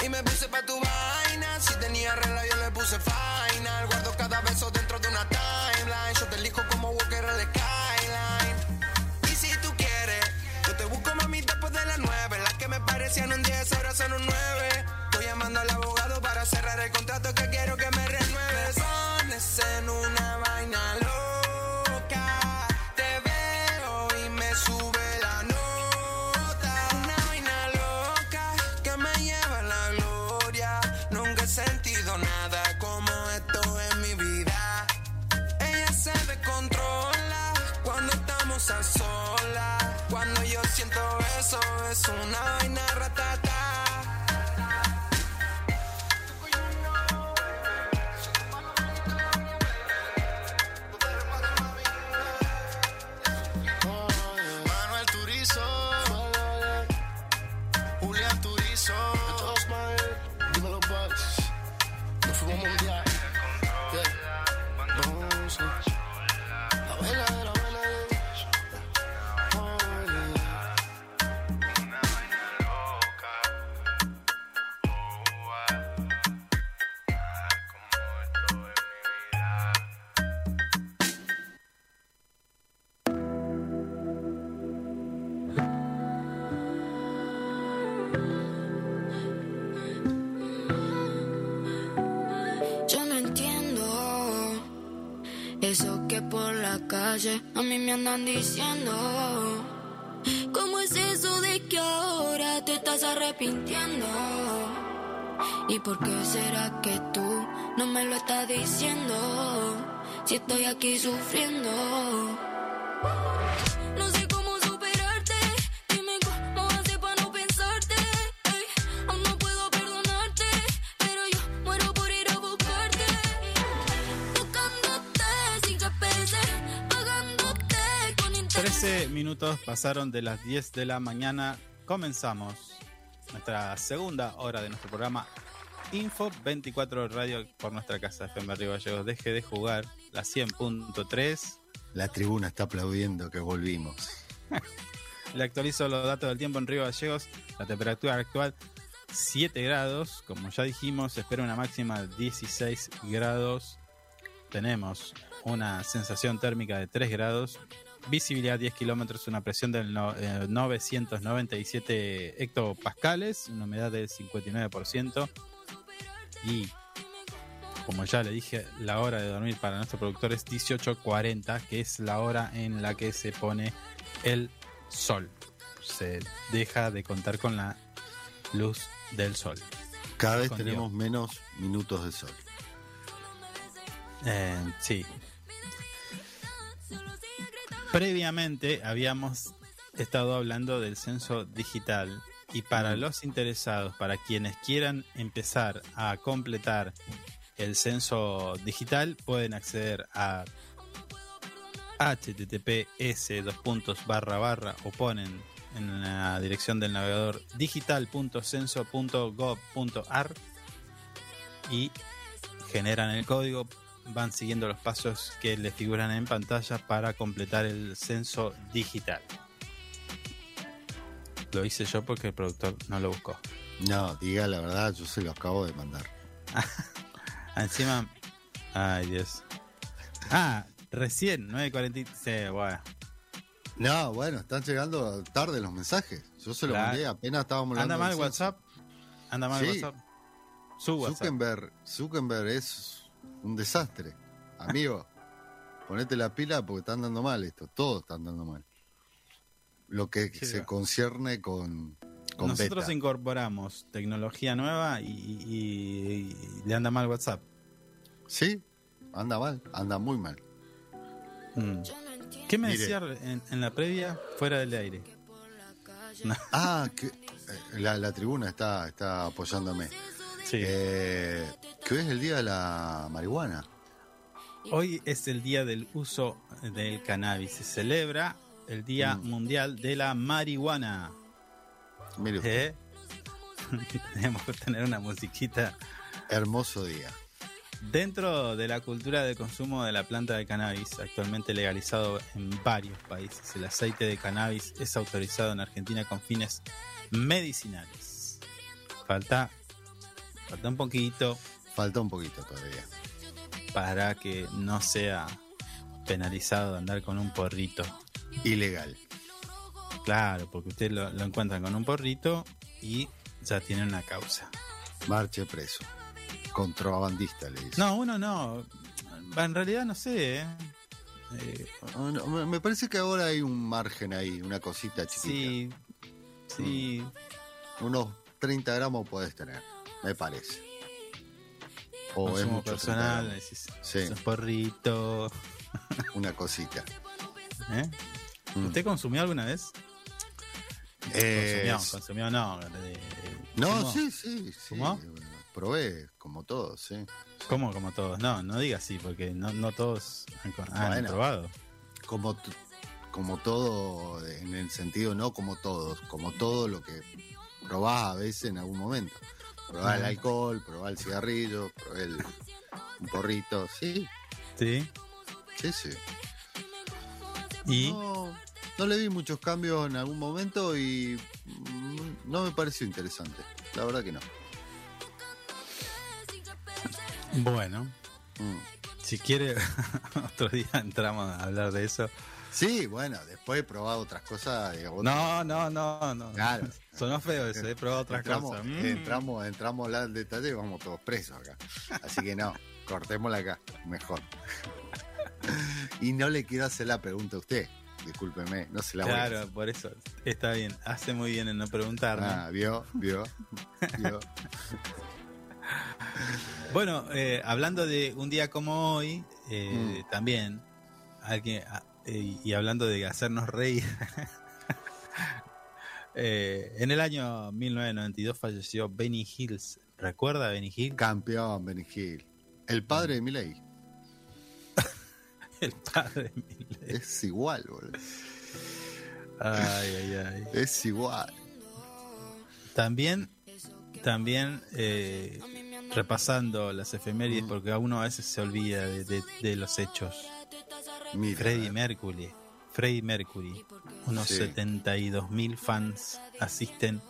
Y me puse pa' tu vaina, si tenía regla yo le puse final. Guardo cada beso dentro de una timeline. Yo te elijo como Walker en el skyline. Y si tú quieres, yo te busco mami después de las nueve. Las que me parecían un 10 ahora son un 9. Estoy llamando al abogado para cerrar el contrato que quiero que me renueves. Pones en una vaina loca. Es una vaina ratata. Andan diciendo. ¿Cómo es eso de que ahora te estás arrepintiendo? ¿Y por qué será que tú no me lo estás diciendo? Si estoy aquí sufriendo. Minutos pasaron de las 10 de la mañana. Comenzamos nuestra segunda hora de nuestro programa Info 24 Radio por nuestra casa FM Río Gallegos. Deje de jugar la 100.3. La tribuna está aplaudiendo que volvimos. [laughs] Le actualizo los datos del tiempo en Río Gallegos. La temperatura actual 7 grados. Como ya dijimos, se espera una máxima de 16 grados. Tenemos una sensación térmica de 3 grados. Visibilidad 10 kilómetros, una presión del no- eh, 997 hectopascales, una humedad del 59%. Y como ya le dije, la hora de dormir para nuestro productor es 18.40, que es la hora en la que se pone el sol. Se deja de contar con la luz del sol. Cada vez tenemos menos minutos de sol. Eh, sí. Previamente habíamos estado hablando del censo digital y para los interesados, para quienes quieran empezar a completar el censo digital, pueden acceder a https dos puntos barra barra o ponen en la dirección del navegador digital.censo.gov.ar y generan el código, van siguiendo los pasos que les figuran en pantalla para completar el censo digital. Lo hice yo porque el productor no lo buscó. No, diga la verdad, yo se lo acabo de mandar. [laughs] Encima, ay Dios. Ah, recién, 9.40. Sí, bueno. No, bueno, están llegando tarde los mensajes. Yo se lo Claro. mandé apenas estábamos Anda hablando. mal del WhatsApp. Anda mal Sí. WhatsApp. Su WhatsApp. Zuckerberg, Zuckerberg es un desastre. Amigo, [laughs] ponete la pila porque está andando mal esto. Todo está andando mal. Lo que Sí, se va. concierne con, con Nosotros beta. incorporamos tecnología nueva y, y- y le anda mal WhatsApp. ¿Sí? anda mal, anda muy mal. Mm. ¿Qué me Mire. decía en, en la previa fuera del aire? Ah, que eh, la, la tribuna está, está apoyándome. Sí. Eh, que hoy es el día de la marihuana. Hoy es el día del uso del cannabis. Se celebra el Día Mm. Mundial de la Marihuana. Mire usted, ¿Eh? [laughs] Tenemos que tener una musiquita. hermoso día. Dentro de la cultura de consumo de la planta de cannabis, actualmente legalizado en varios países, el aceite de cannabis es autorizado en Argentina con fines medicinales. Falta, falta un poquito Falta un poquito todavía. para que no sea penalizado andar con un porrito. Ilegal. Claro, porque usted lo, lo encuentran con un porrito y ya tiene una causa. Marche preso. Contrabandista, le dice. No, uno no. En realidad no sé, ¿eh? Eh, me- parece que ahora hay un margen ahí, una cosita chiquita. sí, sí. Unos 30 gramos puedes tener, me parece. O es mucho 30 personal, gramos. decís, Sí. es un porrito. [laughs] Una cosita. ¿eh? Mm. ¿Usted consumió alguna vez? Eh, consumió, consumió no. no, ¿Fumó? sí, sí, sí. ¿Fumó? Probé, como todos, sí. ¿Cómo? Como todos. No, no diga así, porque no, no todos han, han Bueno. probado. Como, como todo, en el sentido no como todos, como todo lo que probás a veces en algún momento. Probá el alcohol, probá el cigarrillo, probé el, un porrito, sí, Sí. sí, sí. Y No, no le vi muchos cambios en algún momento y no me pareció interesante. La verdad que no. bueno, Mm. si quiere, [laughs] otro día entramos a hablar de eso. Sí, bueno, después he probado otras cosas. digamos, No, no, no, no. Claro. Sonó feo eso, he probado otras entramos, cosas. Mm. entramos, entramos a del detalle y vamos todos presos acá. Así que no, cortémosla acá, mejor. y no le quiero hacer la pregunta a usted. Discúlpeme, no se la voy a Claro, hacer. por eso. Está bien. Hace muy bien en no preguntarme. Ah, vio, vio, vio. Bueno, eh, hablando de un día como hoy, eh, Mm. también, alguien, ah, eh, y hablando de hacernos reír, eh, en el año 1992 falleció Benny Hills. ¿Recuerda a Benny Hill? Campeón, Benny Hill. El padre de Milei. [laughs] El padre de Milei. Es igual, boludo. Ay, ay, ay. Es igual. También, también eh, repasando las efemérides, Mm. porque a uno a veces se olvida de, de- de los hechos. Mira, Freddie eh, Mercury. Freddie Mercury. Unos Sí. 72 mil fans asisten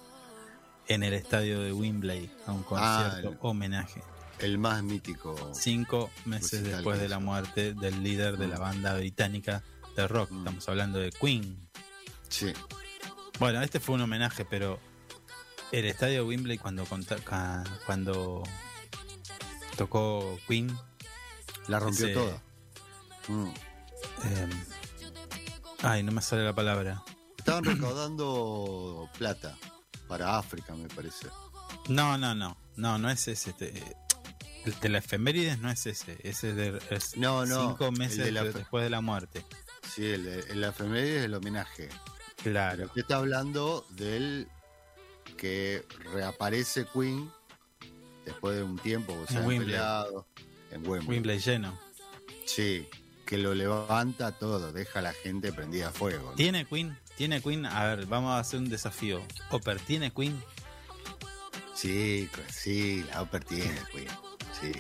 en el estadio de Wembley a un concierto el- homenaje. el más mítico. Cinco meses después de la muerte del líder de la Mm. banda británica de rock. Mm. Estamos hablando de Queen. Sí. Bueno, este fue un homenaje, pero el estadio de Wembley cuando, cuando tocó Queen, La rompió Ese- toda. Mm. eh, ay, no me sale la palabra. Estaban recaudando plata para África, me parece. No, no, no, no, no es ese. este, el de la efemérides no es ese, ese es de es No, no, cinco meses de la de- después de la muerte. Sí, el, el efeméride es el homenaje. Claro, Usted está hablando del que reaparece Queen después de un tiempo, o sea, En Wembley. peleado en Wembley. Wembley lleno. Sí, que lo levanta todo, deja a la gente prendida a fuego. ¿no? ¿Tiene Queen? ¿Tiene Queen? A ver, vamos a hacer un desafío. Oper, ¿tiene Queen? Sí, co- sí, la Upper tiene Queen. Sí.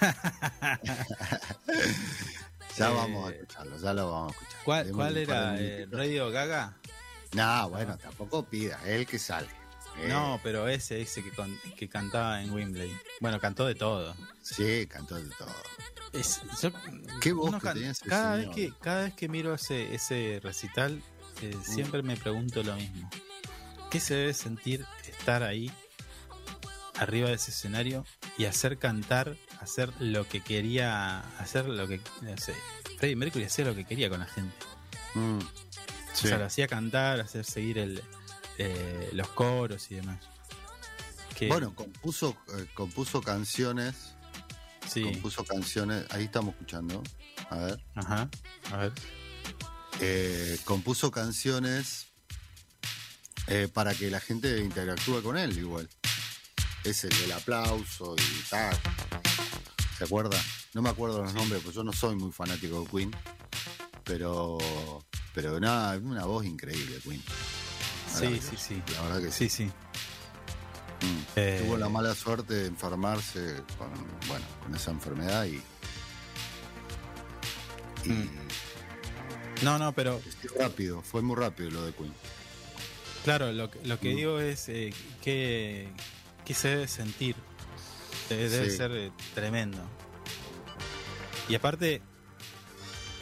[laughs] ya Eh, vamos a escucharlo, ya lo vamos a escuchar. ¿Cuál, cuál era? eh. ¿Radio Gaga? No, bueno, tampoco pida, es el que sale. Eh, No, pero ese, ese que, con- que cantaba en Wembley. Bueno, cantó de todo. Sí, cantó de todo. Es- yo- Qué voz uno que ese cada vez que cada vez que miro ese ese recital eh, siempre me pregunto lo mismo. Qué se debe sentir estar ahí arriba de ese escenario y hacer cantar hacer lo que quería hacer lo que no sé Freddie Mercury hacía lo que quería con la gente Mm, o sea lo hacía cantar hacer seguir el eh, los coros y demás. Que- Bueno, compuso, eh, compuso canciones Sí. compuso canciones. Ahí estamos escuchando. A ver. Ajá. A ver. Eh, compuso canciones eh, para que la gente interactúe con él igual. Es el del aplauso y tal. ¿Se acuerda? No me acuerdo los nombres, pues yo no soy muy fanático de Queen. Pero, pero nada, una voz increíble, Queen. Sí, sí, sí. La verdad que sí. Sí, sí. Eh, Tuvo la mala suerte de enfermarse con, bueno, con esa enfermedad y. y Mm. No, no, pero es rápido, fue muy rápido lo de Queen. claro, lo, que- lo que Mm. digo es eh, que, que se debe sentir. Debe Sí. ser eh, tremendo. Y aparte,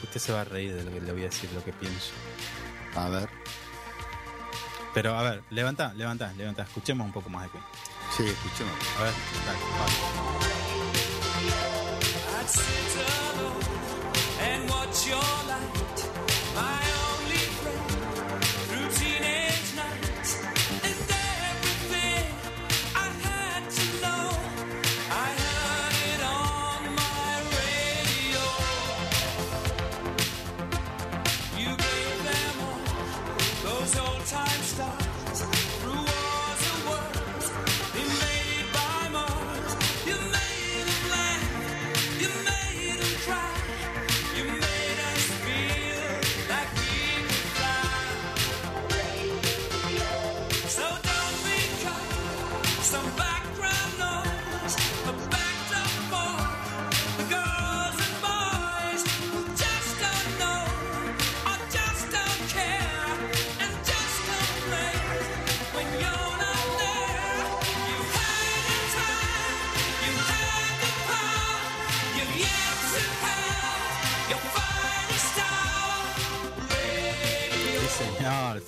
usted se va a reír de lo que le voy a decir, lo que pienso. A ver, Pero a ver, levanta, levanta, levanta. Escuchemos un poco más de Queen. sí, escuchemos. A ver, dale, vale.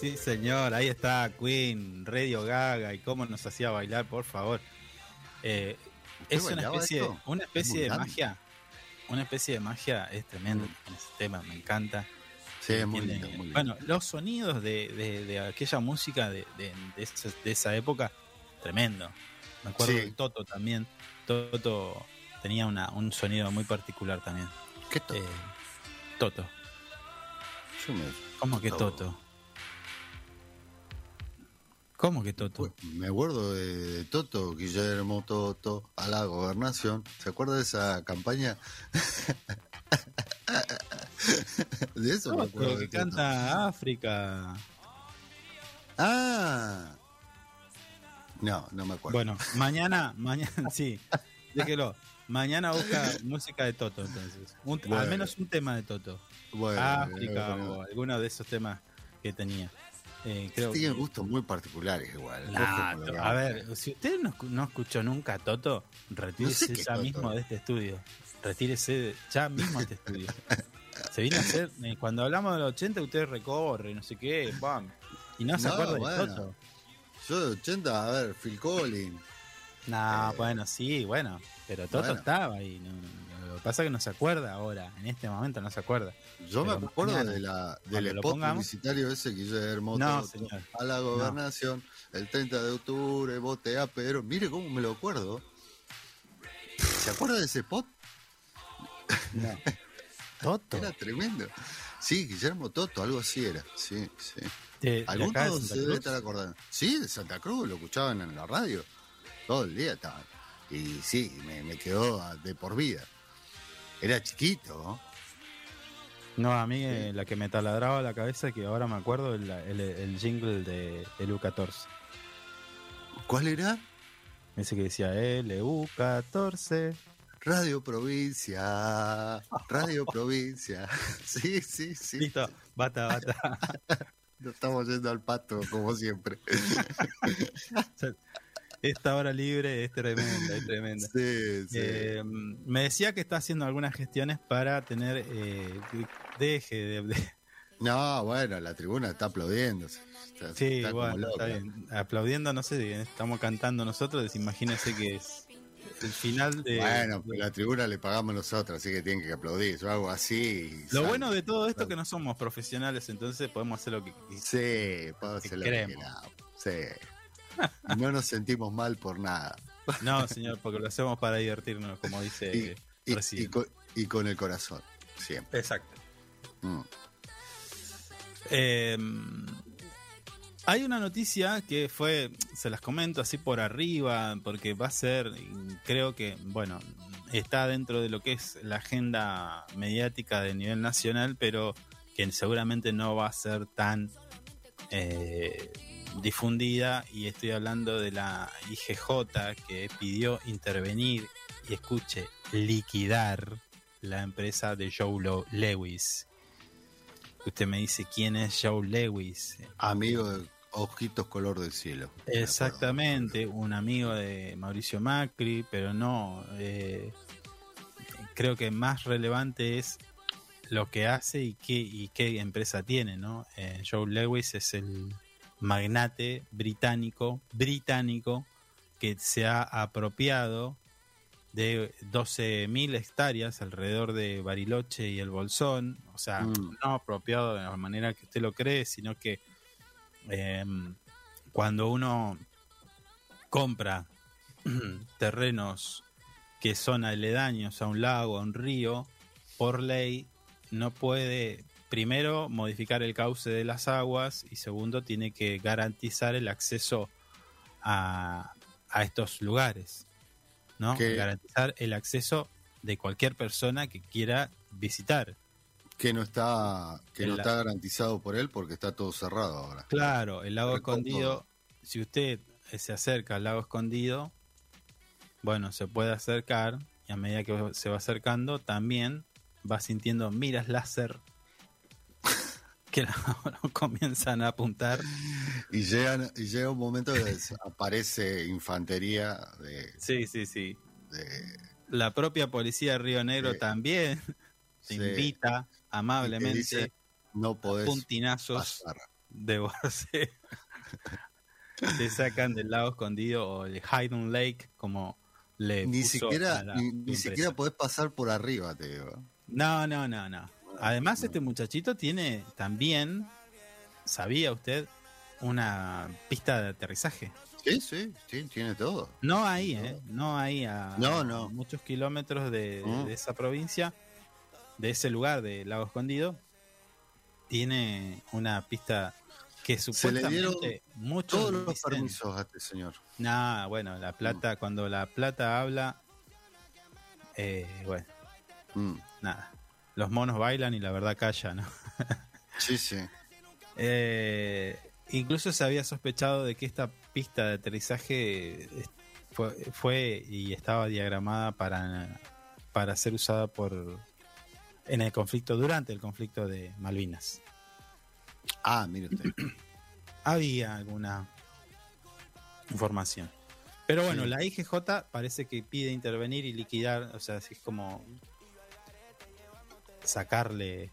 Sí, señor. Ahí está Queen, Radio Gaga y cómo nos hacía bailar, por favor. Eh, ¿Usted es una especie, esto? una especie de magia. Una especie de magia es tremendo en ese tema, me encanta. Sí, es muy lindo, muy lindo. Bueno, los sonidos de, de- de aquella música de, esa, época, tremendo. Me acuerdo Sí. de Toto también. Toto tenía una, un sonido muy particular también. ¿Qué to- Eh, Toto. Yo me, ¿Cómo que Toto. ¿Cómo que Toto? me acuerdo de, de Toto, Guillermo Toto, a la gobernación. ¿Se acuerda de esa campaña? [laughs] de eso me acuerdo de que Toto. canta África. Ah. No, no me acuerdo. Bueno, mañana, mañana, sí, déjelo. Mañana busca música de Toto, entonces. Un- Bueno. Al menos un tema de Toto. Bueno, África bueno. o alguno de esos temas que tenía. Eh, creo Tienen que- gustos muy particulares igual. Nah, a ver, si usted no, no escuchó nunca a Toto, retírese No sé qué ya mismo de este estudio. Retírese de- ya mismo de este estudio. [laughs] Se viene a hacer, eh, cuando hablamos del 80, usted recorre, no sé qué, bam, y no se No, acuerda bueno. de Toto. Yo de 80, a ver, Phil Collins. No, Eh, bueno, sí, bueno, pero Toto bueno. estaba ahí. no, lo que pasa es que no se acuerda ahora, en este momento no se acuerda. Yo me acuerdo mañana, de la, del spot publicitario ese Guillermo No, Toto, señor. a la gobernación el 30 de octubre, botea, pero mire cómo me lo acuerdo. ¿Se acuerda de ese spot? No. [laughs] Toto. Era tremendo. Sí, Guillermo Toto, algo así era. Sí, sí. De, de Alguno acá de se debe estar acordando. Sí, de Santa Cruz, lo escuchaban en la radio. Todo el día estaban. Y sí, me, me quedó de por vida. Era chiquito, ¿no? A mí eh, la que me taladraba la cabeza, que ahora me acuerdo, el, el, el jingle de LU14. ¿Cuál era? Ese que decía LU14. Radio Provincia. Radio Provincia. [laughs] Sí, sí, sí. Listo, bata, bata. [laughs] Nos estamos yendo al pato, como siempre. [laughs] Esta hora libre es tremenda, es tremenda. [laughs] Sí, sí. Eh, me decía que está haciendo algunas gestiones para tener eh, deje de, de- No, bueno, la tribuna está aplaudiendo. Está, sí está bueno está bien aplaudiendo no sé estamos cantando nosotros imagínense que es el final de Bueno, pues la tribuna le pagamos nosotros, así que tienen que aplaudir. Yo hago así. lo bueno de todo esto es que no somos profesionales entonces podemos hacer lo que Sí, puedo hacer lo que queramos. Sí. [laughs] No nos sentimos mal por nada. no señor porque lo hacemos para divertirnos como dice Y- Y, con, y con el corazón, siempre. Exacto. Mm. Eh, hay una noticia que fue, se las comento así por arriba, porque va a ser, creo que, bueno, está dentro de lo que es la agenda mediática de nivel nacional, pero que seguramente no va a ser tan eh, difundida. Y estoy hablando de la IGJ que pidió intervenir y escuche, liquidar la empresa de Joe Lewis. Usted me dice quién es Joe Lewis. Amigo de ojitos color del cielo. Exactamente, un amigo de Mauricio Macri, pero no. eh, creo que más relevante es lo que hace y qué, y qué empresa tiene, ¿no? Eh, Joe Lewis es el magnate británico, británico, que se ha apropiado de 12.000 hectáreas alrededor de Bariloche y el Bolsón, o sea, Mm. no apropiado de la manera que usted lo cree, sino que eh, cuando uno compra [clears throat] terrenos que son aledaños a un lago, a un río, por ley no puede primero modificar el cauce de las aguas y segundo tiene que garantizar el acceso a, a estos lugares, ¿no? Que- Garantizar el acceso de cualquier persona que quiera visitar. Que no está, que no está garantizado por él porque está todo cerrado ahora. Claro, el lago escondido, si usted se acerca al lago escondido, bueno, se puede acercar y a medida que se va acercando también va sintiendo miras láser que [laughs] lo comienzan a apuntar. Y, llegan, y llega un momento que aparece infantería de, Sí, sí, sí. de- La propia policía de Río Negro también [laughs] te invita amablemente te dice, no podés puntinazos pasar. [laughs] de Borse. Te sacan del lago escondido o el Hidden Lake, como le Ni puso siquiera, a la ni, ni siquiera podés pasar por arriba, te digo. No, no, no, no. Además, no. este muchachito tiene también, ¿sabía usted? Una pista de aterrizaje. Sí, sí, sí, tiene todo. No ahí, ¿eh? No ahí a No, no. muchos kilómetros de, Mm. de esa provincia, de ese lugar de Lago Escondido. Tiene una pista que supuestamente dieron muchos Todos los dicen- permisos a este señor. Nah, bueno, la plata, cuando la plata habla, eh, bueno, Mm, nada. Los monos bailan y la verdad calla, ¿no? [laughs] Sí, sí. Eh, incluso se había sospechado de que esta pista de aterrizaje fue, fue y estaba diagramada para, para ser usada por en el conflicto, durante el conflicto de Malvinas. Ah, mire usted. [clears throat] Había alguna información. Pero bueno, Sí. la IGJ parece que pide intervenir y liquidar, o sea, es como sacarle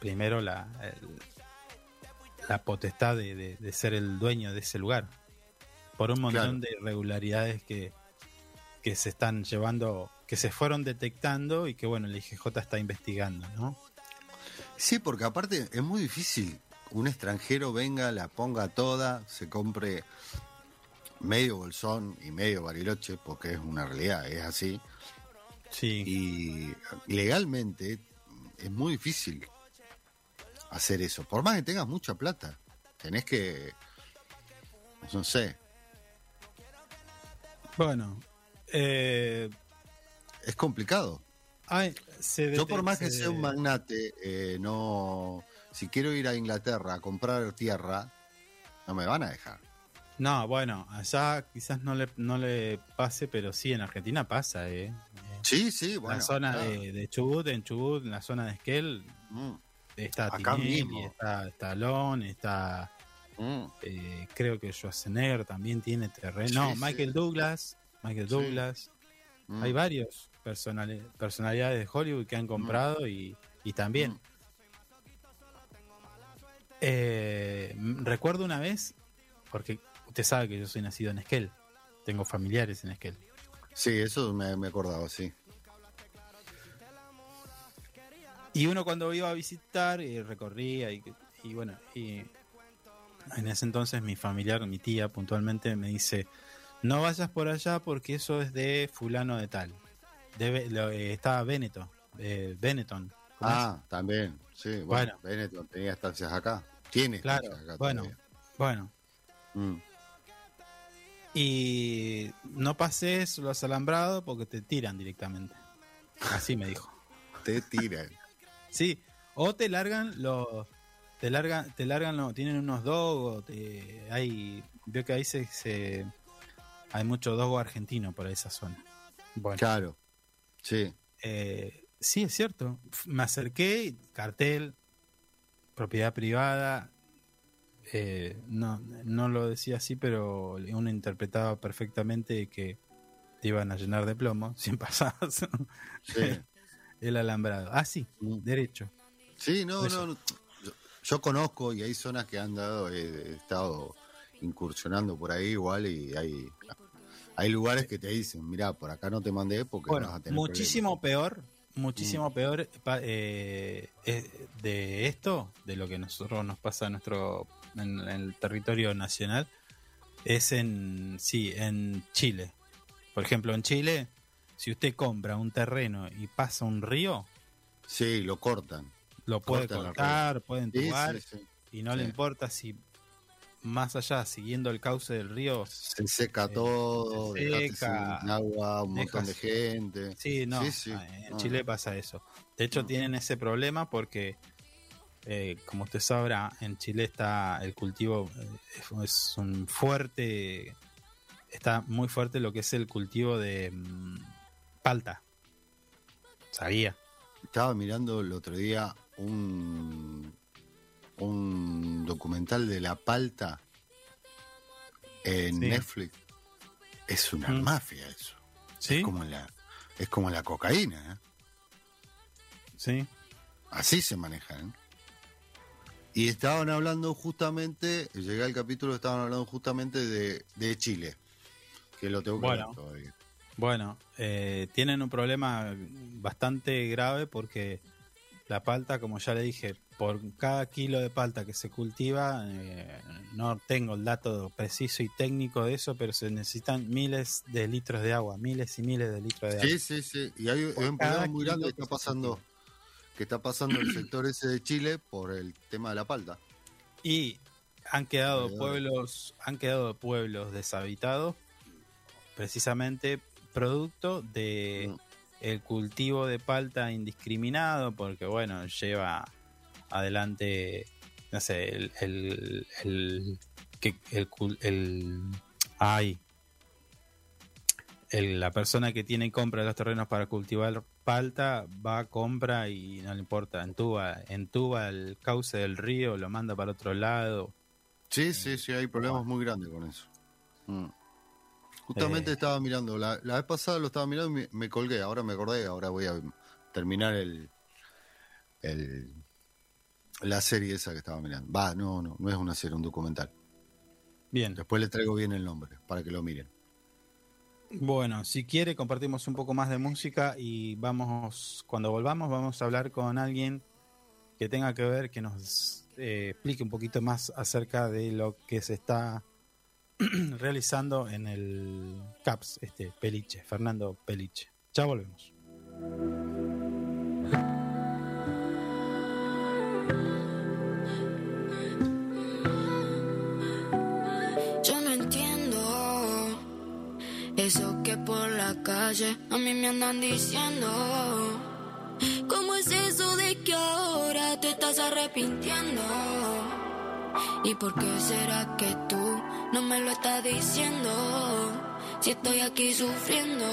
primero la, el- la potestad de, de- de ser el dueño de ese lugar. Por un montón Claro. de irregularidades que, que se están llevando, que se fueron detectando y que bueno, la IGJ está investigando, ¿no? Sí, porque aparte es muy difícil. Un extranjero venga, la ponga toda, se compre medio bolsón y medio bariloche, porque es una realidad, es así. Sí. Y legalmente es muy difícil hacer eso. Por más que tengas mucha plata, tenés que, no sé, Bueno, eh, es complicado. ay, se Yo por más que se- sea un magnate, eh, no, si quiero ir a Inglaterra a comprar tierra, no me van a dejar. No, bueno, allá quizás no le, no le pase, pero sí, en Argentina pasa, ¿eh? Sí, sí, bueno. la zona claro. de, de Chubut, en Chubut, en la zona de Esquel, Mm, está Acá Tinelli, mismo. está Stallone, está, mm. eh, creo que Schwarzenegger también tiene terreno. Sí, no, sí. Michael Douglas, Michael Sí. Douglas. Mm. Hay varios personali- personalidades de Hollywood que han comprado y, y también. Eh, recuerdo una vez, porque usted sabe que yo soy nacido en Esquel, tengo familiares en Esquel. Sí, eso me, me acordaba, sí. Y uno cuando iba a visitar y recorría y, y bueno, y en ese entonces mi familiar, mi tía puntualmente me dice, no vayas por allá porque eso es de fulano de tal. de Be- lo- eh, estaba Benetton. eh, Benetton. ¿cómo Ah, también. Sí, bueno. Bueno. Benetton tenía estancias acá. Tiene Claro, estancias acá bueno. todavía. Bueno. Mm. Y no pases los alambrados porque te tiran directamente. Así me dijo. Te tiran. Sí, o te largan los. Te largan, te largan los. Tienen unos dogos. te- hay. Veo que ahí se, se- hay mucho dogo argentino por esa zona. Bueno, Claro. Sí. eh, sí, es cierto. Me acerqué, cartel, propiedad privada. Eh, no, no lo decía así, pero uno interpretaba perfectamente que te iban a llenar de plomo [laughs] si pasabas Sí. [laughs] el alambrado. Ah, sí, Mm. derecho. Sí, no, Eso. no. Yo, yo conozco y hay zonas que han dado, he, he estado incursionando por ahí igual y hay, hay lugares que te dicen, mira, por acá no te mandé porque Bueno, vas a tener muchísimo peor, Mm. muchísimo peor pa- eh, de esto, de lo que nosotros nos pasa en nuestro en, en el territorio nacional, es en sí, en Chile. Por ejemplo, en Chile, si usted compra un terreno y pasa un río. Sí, lo cortan. lo puede Cortan cortar, puede Sí, entubar sí, sí. y no le importa si más allá, siguiendo el cauce del río, Se seca Eh, todo, se seca, sin agua, un montón de gente. Sí, no. Sí, sí. ah, En Chile pasa eso. De hecho, tienen ese problema porque, eh, como usted sabrá, en Chile está el cultivo, eh, es- es un fuerte, está muy fuerte lo que es el cultivo de mm, palta. Sabía. Estaba mirando el otro día un, un documental de La Palta en Sí. Netflix. Es una Mm. mafia eso. ¿Sí? Es como la, es como la cocaína, ¿eh? Sí. Así se maneja, ¿eh? Y estaban hablando justamente, llegué al capítulo, estaban hablando justamente de, de Chile. Que lo tengo que Bueno. ver todavía. Bueno, eh, tienen un problema bastante grave porque la palta, como ya le dije, por cada kilo de palta que se cultiva, eh, no tengo el dato preciso y técnico de eso, pero se necesitan miles de litros de agua, miles y miles de litros de agua. Sí, sí, sí. Y hay, un problema muy grande que está pasando, que está pasando el sector ese de Chile por el tema de la palta. Y han quedado pueblos, han quedado pueblos deshabitados, precisamente producto de. El cultivo de palta indiscriminado, porque bueno, lleva adelante, no sé, el, el, el, el, el- ay, el- la persona que tiene y compra los terrenos para cultivar palta va, compra y no le importa, entuba, entuba el cauce del río, lo manda para otro lado. Sí, sí, sí, hay problemas muy grandes con eso. Mm. Justamente Eh. estaba mirando, la, la vez pasada lo estaba mirando y me, me colgué, ahora me acordé, ahora voy a terminar el, el la serie esa que estaba mirando. Va, no, no, no es una serie, un documental. Bien, Después le traigo bien el nombre para que lo miren. bueno, si quiere compartimos un poco más de música y vamos, cuando volvamos vamos a hablar con alguien que tenga que ver, que nos eh, explique un poquito más acerca de lo que se está [clears throat] realizando en el CAPS, este Peliche, Fernando Peliche. Ya volvemos. Yo no entiendo eso que por la calle a mí me andan diciendo. ¿Cómo es eso de que ahora te estás arrepintiendo? ¿Y por qué será que tú no me lo estás diciendo? Si estoy aquí sufriendo.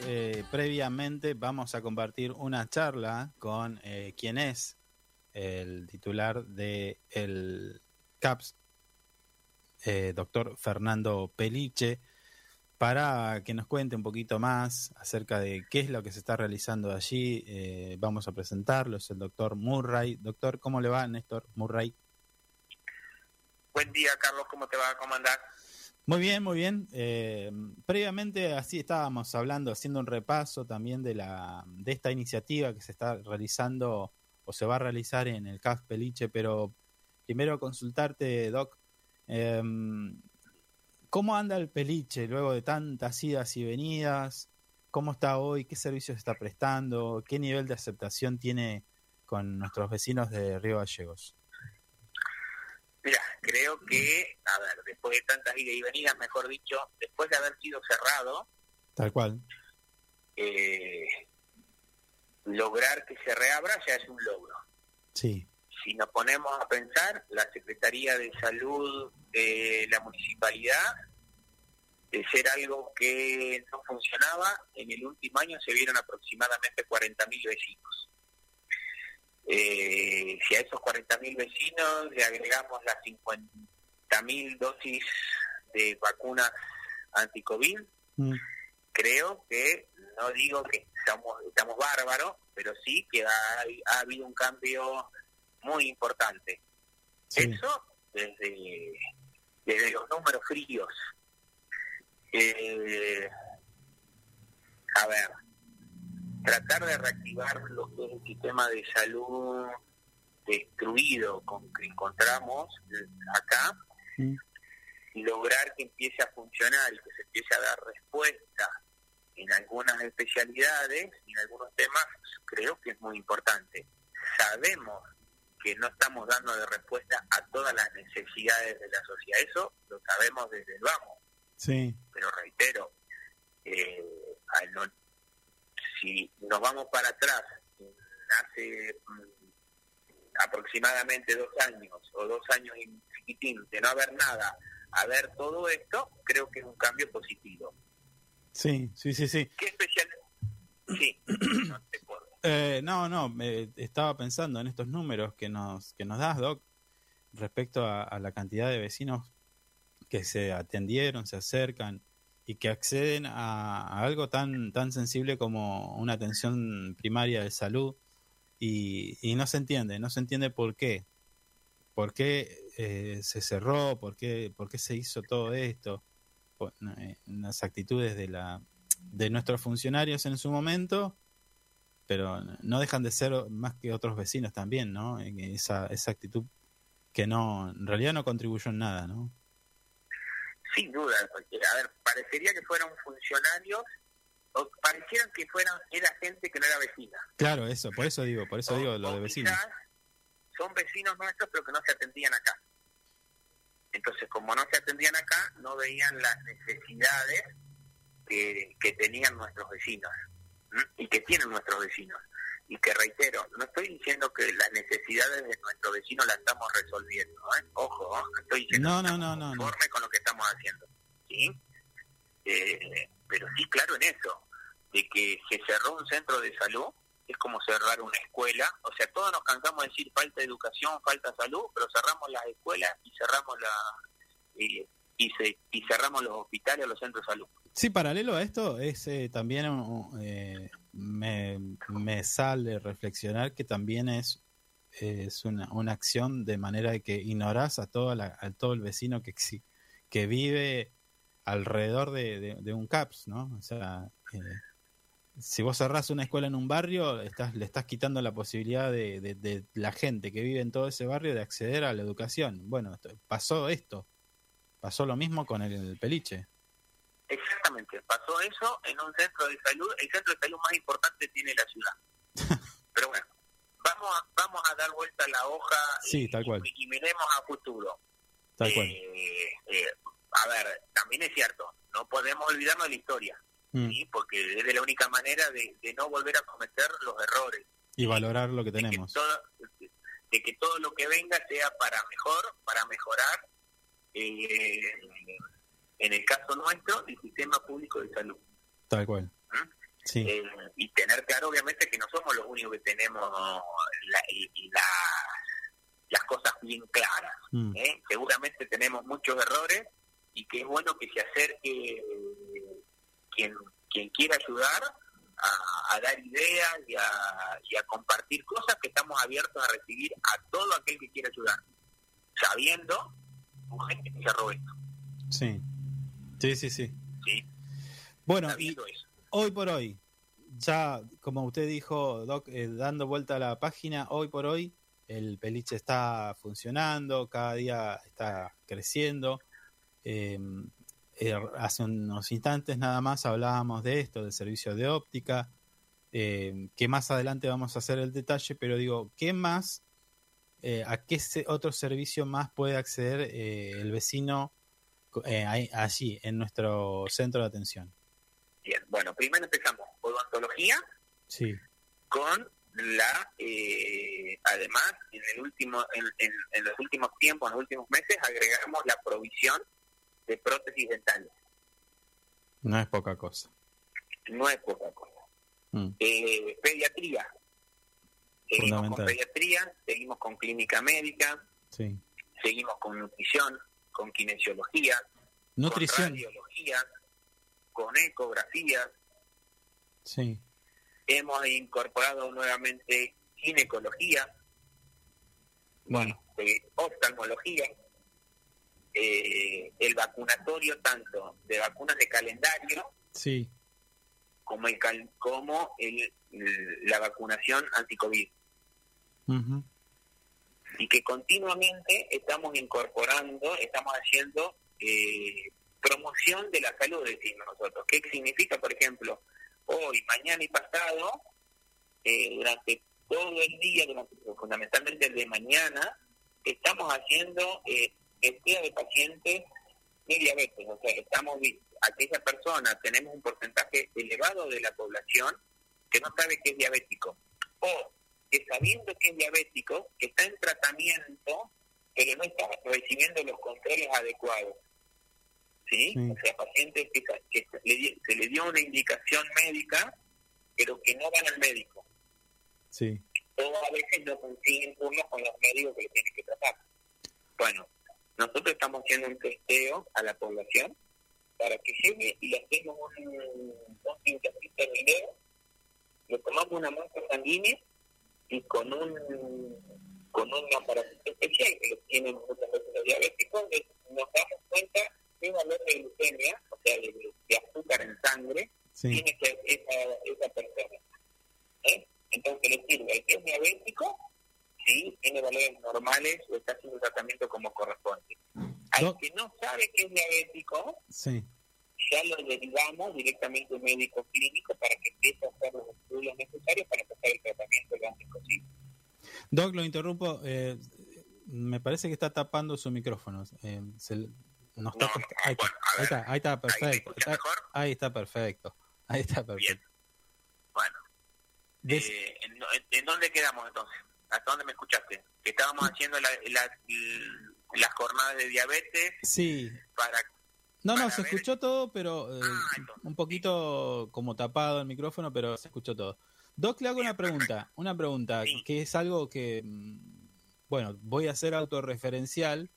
Eh, previamente, vamos a compartir una charla con eh, quien es el titular de el CAPS, eh, doctor Fernando Peliche, para que nos cuente un poquito más acerca de qué es lo que se está realizando allí. Eh, vamos a presentarlo, es el doctor Murray. Doctor, ¿cómo le va, Néstor Murray? Buen día, Carlos, ¿cómo te va? ¿Cómo andás? Muy bien, muy bien. Eh, previamente así estábamos hablando, haciendo un repaso también de la de esta iniciativa que se está realizando o se va a realizar en el CAF Peliche, pero primero consultarte, Doc, eh, ¿cómo anda el Peliche luego de tantas idas y venidas? ¿Cómo está hoy? ¿Qué servicios está prestando? ¿Qué nivel de aceptación tiene con nuestros vecinos de Río Gallegos? Mira, creo que, a ver, después de tantas idas y venidas, mejor dicho, después de haber sido cerrado, Tal cual. eh, lograr que se reabra ya es un logro. Sí, Si nos ponemos a pensar, la Secretaría de Salud de la municipalidad, de ser algo que no funcionaba, en el último año se vieron aproximadamente 40.000 vecinos. Eh, si a esos 40.000 vecinos le agregamos las 50.000 dosis de vacunas anti-COVID, Mm, creo que, no digo que estamos, estamos bárbaros, pero sí que ha, ha habido un cambio muy importante. sí. Eso desde, desde los números fríos. Eh, a ver, tratar de reactivar lo que es el sistema de salud destruido con que encontramos acá lograr que empiece a funcionar y que se empiece a dar respuesta en algunas especialidades y en algunos temas, creo que es muy importante. Sabemos que no estamos dando de respuesta a todas las necesidades de la sociedad, eso lo sabemos desde el vamos, Sí, pero reitero, eh, al no- si nos vamos para atrás, hace mm, aproximadamente dos años o dos años y chiquitín de no haber nada, a ver todo esto, creo que es un cambio positivo. sí, sí, sí, sí. ¿Qué especial? Sí, [clears throat] no te puedo. Eh, no, no, me estaba pensando en estos números que nos, que nos das, Doc, respecto a, a la cantidad de vecinos que se atendieron, se acercan y que acceden a, algo tan, tan sensible como una atención primaria de salud y, no se entiende, no se entiende por qué. ¿Por qué eh, se cerró? ¿Por qué, ¿Por qué se hizo todo esto? Por- eh, las actitudes de, la, de nuestros funcionarios en su momento pero no dejan de ser más que otros vecinos también, ¿no? Esa, esa actitud que no, en realidad no contribuyó en nada, ¿no? Sin duda, porque, a ver, parecería que fueran funcionarios o parecieran que fueran era gente que no era vecina. Claro, eso, por eso digo, por eso O- digo lo de vecinos. Son vecinos nuestros, pero que no se atendían acá. Entonces, como no se atendían acá, no veían las necesidades que, que tenían nuestros vecinos ¿m? y que tienen nuestros vecinos. Y que reitero, no estoy diciendo que las necesidades de nuestros vecinos las estamos resolviendo. ¿eh? Ojo, ¿eh? no estoy diciendo No, que no, conformes con lo que estamos haciendo. ¿sí? Eh, pero sí, claro en eso, de que se cerró un centro de salud, es como cerrar una escuela, o sea, todos nos cansamos de decir falta educación, falta salud, pero cerramos las escuelas y cerramos la y, y, se, y cerramos los hospitales, los centros de salud. Sí, paralelo a esto, es eh, también eh, me, me sale reflexionar que también es, es una, una acción de manera que ignorás a, toda la, a todo el vecino que, que vive alrededor de, de- un CAPS, ¿no? O sea, eh, si vos cerrás una escuela en un barrio, estás, le estás quitando la posibilidad de, de- la gente que vive en todo ese barrio de acceder a la educación. Bueno, pasó esto, pasó lo mismo con el, el peliche. Exactamente, pasó eso en un centro de salud, el centro de salud más importante tiene la ciudad. [laughs] Pero bueno, vamos a, vamos a dar vuelta a la hoja Sí, y, tal cual. y miremos a futuro. Tal cual. Eh, eh, a ver, también es cierto, no podemos olvidarnos de la historia, Mm. ¿sí? porque es de la única manera de, de no volver a cometer los errores. Y valorar lo que De que, tenemos. todo, de que todo lo que venga sea para mejor, para mejorar, eh, en el caso nuestro, el sistema público de salud. Tal cual. Sí. Eh, y tener claro, obviamente, que no somos los únicos que tenemos la- las cosas bien claras. Mm. ¿eh? Seguramente tenemos muchos errores y que es bueno que se acerque quien, quien quiera ayudar a, a dar ideas y a, y a compartir cosas que estamos abiertos a recibir a todo aquel que quiera ayudar, sabiendo gente que se esto. Sí. Sí, sí, sí. ¿sí? Bueno, y hoy por hoy, ya como usted dijo, Doc, eh, dando vuelta a la página, hoy por hoy el peliche está funcionando, cada día está creciendo. Eh, eh, hace unos instantes nada más hablábamos de esto, del servicio de óptica, eh, que más adelante vamos a hacer el detalle, pero digo, ¿qué más, eh, a qué otro servicio más puede acceder el vecino eh, allí, en nuestro centro de atención? Bien, bueno, primero empezamos odontología Sí, con la, eh, además, en el último, en, en- en los últimos tiempos, en los últimos meses, agregamos la provisión de prótesis dentales. no es poca cosa. No es poca cosa. Mm, Eh, pediatría. Seguimos con pediatría, seguimos con clínica médica, sí. seguimos con nutrición, con kinesiología, Nutrición, con radiología, con ecografía. sí. Hemos incorporado nuevamente ginecología, Bueno, eh, oftalmología, eh, el vacunatorio tanto de vacunas de calendario sí. como el cal- como el, la vacunación anti-COVID ujú, y que continuamente estamos incorporando, estamos haciendo eh, promoción de la salud, decimos nosotros. ¿Qué significa, por ejemplo, hoy, mañana y pasado, eh, durante todo el día, durante, fundamentalmente el de mañana, estamos haciendo eh, testeo de pacientes de diabetes. O sea, estamos aquella persona, tenemos un porcentaje elevado de la población que no sabe que es diabético. O que sabiendo que es diabético, que está en tratamiento, pero no está recibiendo los controles adecuados. ¿Sí? Sí. O sea, pacientes que, que se, le, di- se le dio una indicación médica, pero que no van al médico. sí. O a veces no consiguen turnos con los médicos que le tienen que tratar. Bueno, nosotros estamos haciendo un testeo a la población para que llegue y le hacemos un, un pinchacito de video, le tomamos una muestra sanguínea y con un con un aparato especial que lo tienen muchas veces los diabéticos, nos damos cuenta qué valor de glucemia, o sea, de, de azúcar en sangre, Sí, tiene que esa, esa persona. ¿eh? Entonces le sirve el que es diabético, sí, tiene valores normales o está haciendo el tratamiento como corresponde. Al No. que no sabe que es diabético, sí. ya lo derivamos directamente a un médico clínico para que empiece a hacer los estudios necesarios para empezar el tratamiento lo antes posible. Doc, lo interrumpo. eh, me parece que está tapando su micrófono. eh, se le- no está No, corta- no, ahí, está, bueno, ahí está, ahí está ¿Ahí me perfecto. ahí está perfecto. Ahí está perfecto. Bueno, Des- eh, ¿en, dónde quedamos entonces? ¿Hasta dónde me escuchaste? Que estábamos haciendo la, la- las jornadas de diabetes sí. para No, no, se ver- escuchó todo, pero eh, Ah, entonces, un poquito como tapado el micrófono, pero se escuchó todo. Doc, le hago una pregunta, una pregunta Sí. que es algo que, mm, bueno, voy a hacer autorreferencial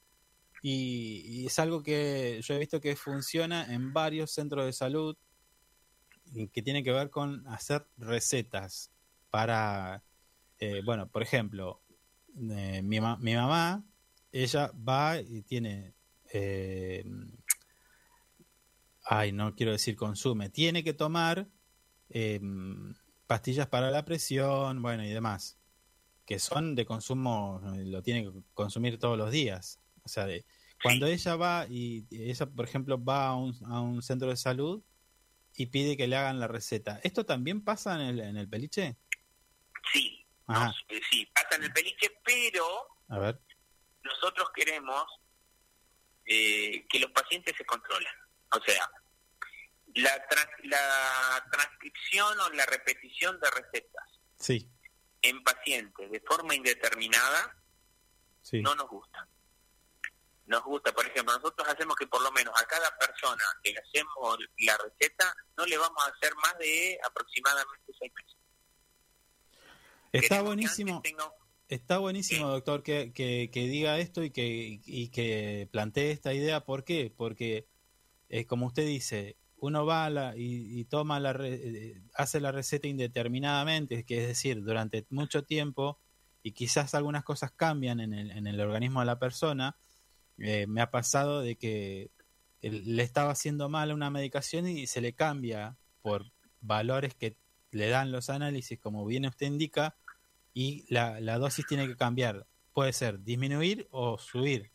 y, y es algo que yo he visto que funciona en varios centros de salud y que tiene que ver con hacer recetas para, eh, bueno, por ejemplo, eh, mi, ma- mi mamá, ella va y tiene... eh, ay, no quiero decir consume, tiene que tomar eh, pastillas para la presión, bueno, y demás, que son de consumo, eh, lo tiene que consumir todos los días. O sea, de- cuando ella va y ella, por ejemplo, va a un, a un centro de salud y pide que le hagan la receta, ¿esto también pasa en el, en el peliche? sí, eh, sí, pasa en el peliche, pero a ver, nosotros queremos eh, que los pacientes se controlen. O sea, la, trans- la transcripción o la repetición de recetas sí, en pacientes de forma indeterminada sí, no nos gusta. nos gusta, por ejemplo, nosotros hacemos que por lo menos a cada persona que le hacemos la receta, no le vamos a hacer más de aproximadamente seis meses. Está Queremos buenísimo. Está buenísimo, doctor, que, que, que diga esto y que, y que plantee esta idea. ¿Por qué? Porque, eh, como usted dice, uno va la- y, y toma la re- eh, hace la receta indeterminadamente, que es decir, durante mucho tiempo, y quizás algunas cosas cambian en el, en el organismo de la persona. Eh, me ha pasado de que le estaba haciendo mal una medicación y se le cambia por valores que le dan los análisis, como bien usted indica, y la, la dosis tiene que cambiar. Puede ser disminuir o subir.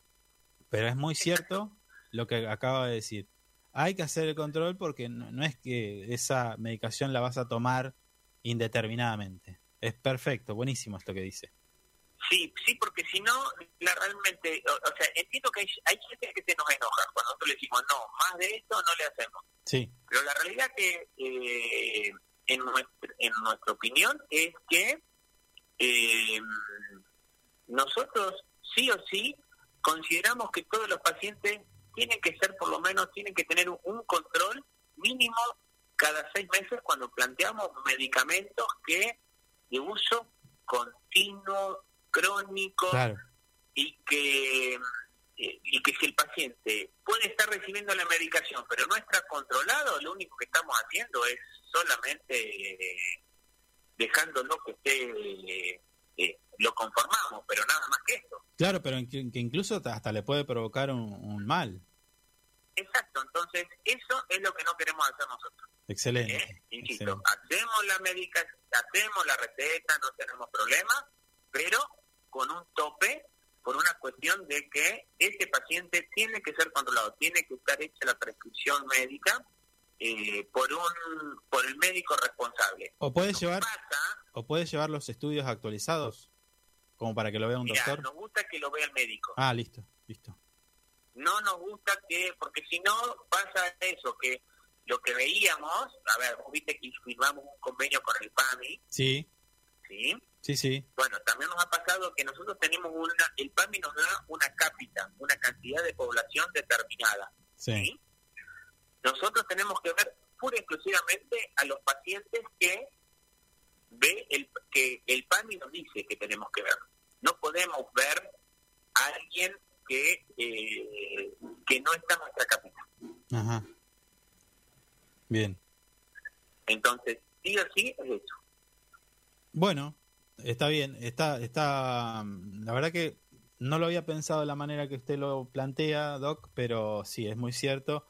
Pero es muy cierto lo que acaba de decir. Hay que hacer el control porque no, no es que esa medicación la vas a tomar indeterminadamente. Es perfecto, buenísimo esto que dice. Sí, sí, porque si no, la realmente, o, o sea, entiendo que hay, hay gente que se nos enoja cuando nosotros le decimos, no, más de esto no le hacemos. Sí, Pero la realidad que, eh, en, nuestra, en nuestra opinión, es que eh, nosotros sí o sí consideramos que todos los pacientes tienen que ser, por lo menos, tienen que tener un, un control mínimo cada seis meses cuando planteamos medicamentos que de uso continuo, crónico, claro. y que eh, y que si el paciente puede estar recibiendo la medicación pero no está controlado lo único que estamos haciendo es solamente eh, dejándolo que esté eh, eh, lo conformamos pero nada más que esto Claro, pero que, que incluso hasta- hasta le puede provocar un, un mal. Entonces eso es lo que no queremos hacer nosotros Excelente. ¿eh? insisto excelente. hacemos la medicación hacemos la receta no tenemos problema pero con un tope por una cuestión de que ese paciente tiene que ser controlado, tiene que estar hecha la prescripción médica eh, por un por el médico responsable. O puede llevar Pasa, o puede llevar los estudios actualizados como para que lo vea un mira, doctor. nos gusta que lo vea el médico. Ah, listo, listo. No nos gusta que, porque si no pasa eso, que lo que veíamos, a ver, vos viste que firmamos un convenio con el PAMI, Sí, ¿sí? sí, sí. Bueno, también nos ha pasado que nosotros tenemos una, el PAMI nos da una cápita, una cantidad de población determinada. Sí. ¿sí? Nosotros tenemos que ver pura y exclusivamente a los pacientes que ve el que el PAMI nos dice que tenemos que ver. No podemos ver a alguien que eh, que no está en nuestra cápita. Ajá. Bien. Entonces, sí o sí es eso. Bueno, está bien, está, está, mm, la verdad que no lo había pensado de la manera que usted lo plantea, Doc, pero sí, es muy cierto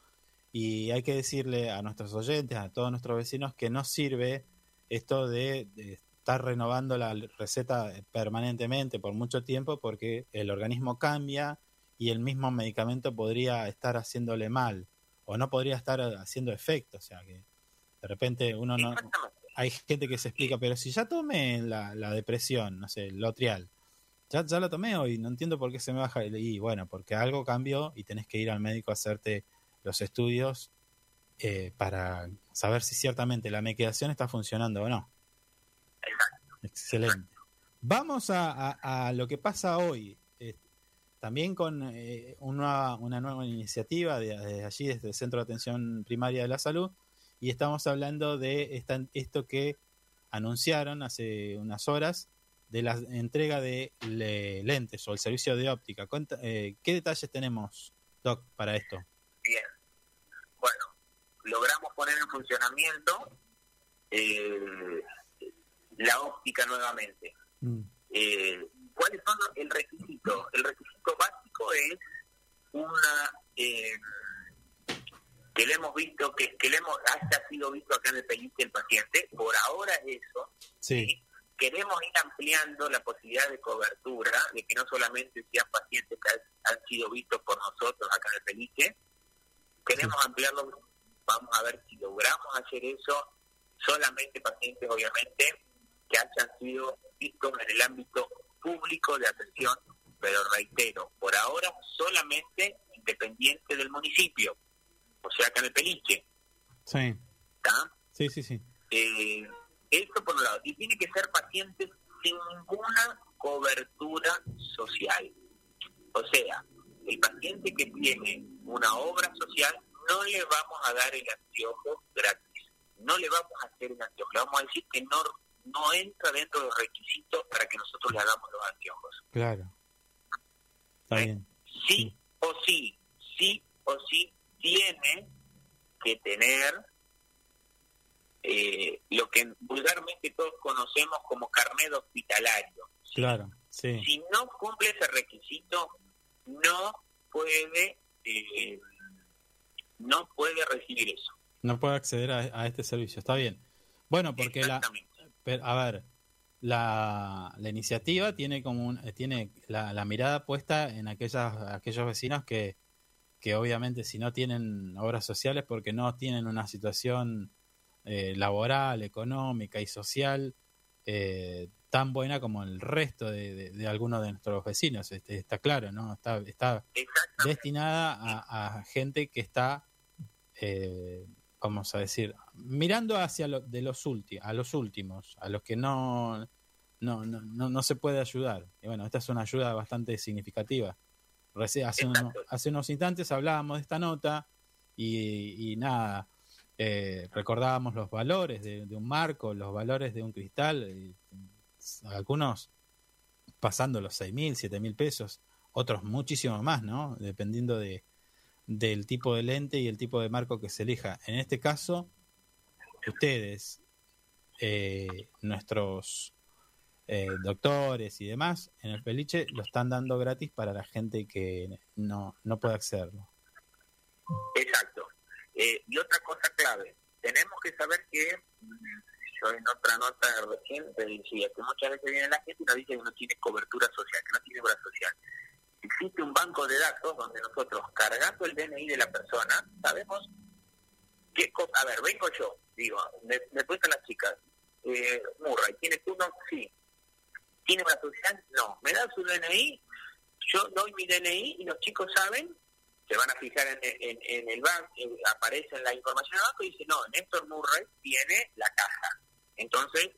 y hay que decirle a nuestros oyentes, a todos nuestros vecinos, que no sirve esto de, de estar renovando la receta permanentemente por mucho tiempo porque el organismo cambia y el mismo medicamento podría estar haciéndole mal o no podría estar haciendo efecto, o sea que de repente uno no, hay gente que se explica, pero si ya tomé la, la depresión, no sé, el Lotrial, ya, ya lo tomé hoy, no entiendo por qué se me baja. Y bueno, porque algo cambió y tenés que ir al médico a hacerte los estudios eh, para saber si ciertamente la medicación está funcionando o no. Excelente. Vamos a, a- a lo que pasa hoy. También con eh, una, una nueva iniciativa de, de allí, desde el Centro de Atención Primaria de la Salud, y estamos hablando de esta- esto que anunciaron hace unas horas de la entrega de le- lentes o el servicio de óptica. Eh, ¿Qué detalles tenemos, Doc, para esto? Bien. Bueno, logramos poner en funcionamiento eh, la óptica nuevamente. Eh, ¿Cuáles son los- el requisito? El requisito básico es una eh, que le hemos visto, que, que le hemos, haya sido visto acá en el país el paciente, por ahora es eso, Sí, queremos ir ampliando la posibilidad de cobertura, de que no solamente sean pacientes que han, han sido vistos por nosotros acá en el Pelique, queremos ampliarlo, vamos a ver si logramos hacer eso, solamente pacientes obviamente que hayan sido vistos en el ámbito público de atención, pero reitero, por ahora solamente independiente del municipio, o sea acá en el Pelique, sí, ¿está? sí, sí, sí. Eh, esto por un lado. Y tiene que ser pacientes sin ninguna cobertura social. O sea, el paciente tiene una obra social, no le vamos a dar el anteojo gratis. No le vamos a hacer el anteojo. Le vamos a decir que no, no entra dentro de los requisitos para que nosotros le hagamos los anteojos. Claro. Está bien. Sí o sí, sí o sí tiene que tener eh, lo que vulgarmente todos conocemos como carnet hospitalario. Claro, sí. Si no cumple ese requisito, no puede eh, no puede recibir eso. No puede acceder a, a este servicio. Está bien. Bueno, porque la. Pero, a ver, la, la iniciativa tiene como un- eh, tiene la, la mirada puesta en aquellas, aquellos vecinos que, que obviamente si no tienen obras sociales porque no tienen una situación eh, laboral, económica y social eh, tan buena como el resto de, de- de algunos de nuestros vecinos. Este, está claro, ¿no? Está, está destinada a, a gente que está, eh, vamos a decir, mirando hacia lo, de los últimos, a los últimos, a los que no, no, no, no, no se puede ayudar. Y bueno, esta es una ayuda bastante significativa. Reci- hace, uno- hace unos instantes hablábamos de esta nota y, y nada, eh, recordábamos los valores de, de un marco, los valores de un cristal, y algunos pasando los seis mil, siete mil pesos, otros muchísimo más, ¿no? Dependiendo de, del tipo de lente y el tipo de marco que se elija. En este caso, ustedes, eh, nuestros eh, doctores y demás, en el peliche lo están dando gratis para la gente que no, no puede accederlo. Exacto. Eh, y otra cosa clave, tenemos que saber que, mm, yo en otra nota recién te decía, que muchas veces viene la gente y nos dice que no tiene cobertura social, que no tiene obra social. Existe un banco de datos donde nosotros, cargando el DNI de la persona, sabemos qué cosa... A ver, vengo yo, digo, me, me preguntan las chicas, eh, Murray, ¿tienes uno? Sí. ¿Tiene obra social? No. ¿Me da su DNI? Yo doy mi DNI y los chicos saben se van a fijar en, en- en el banco, aparece en la información del banco y dice, no, Néstor Murray tiene la caja. Entonces,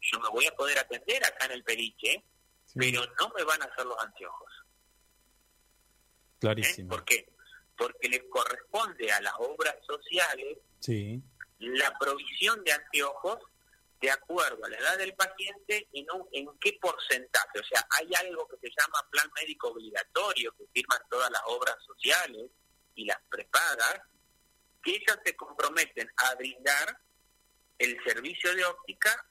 yo me voy a poder atender acá en el peliche, pero no me van a hacer los anteojos. ¿Eh? Clarísimo. ¿Por qué? Porque le corresponde a las obras sociales Sí, la provisión de anteojos de acuerdo a la edad del paciente y no en qué porcentaje. O sea, hay algo que se llama plan médico obligatorio que firman todas las obras sociales y las prepagas, que ellas se comprometen a brindar el servicio de óptica,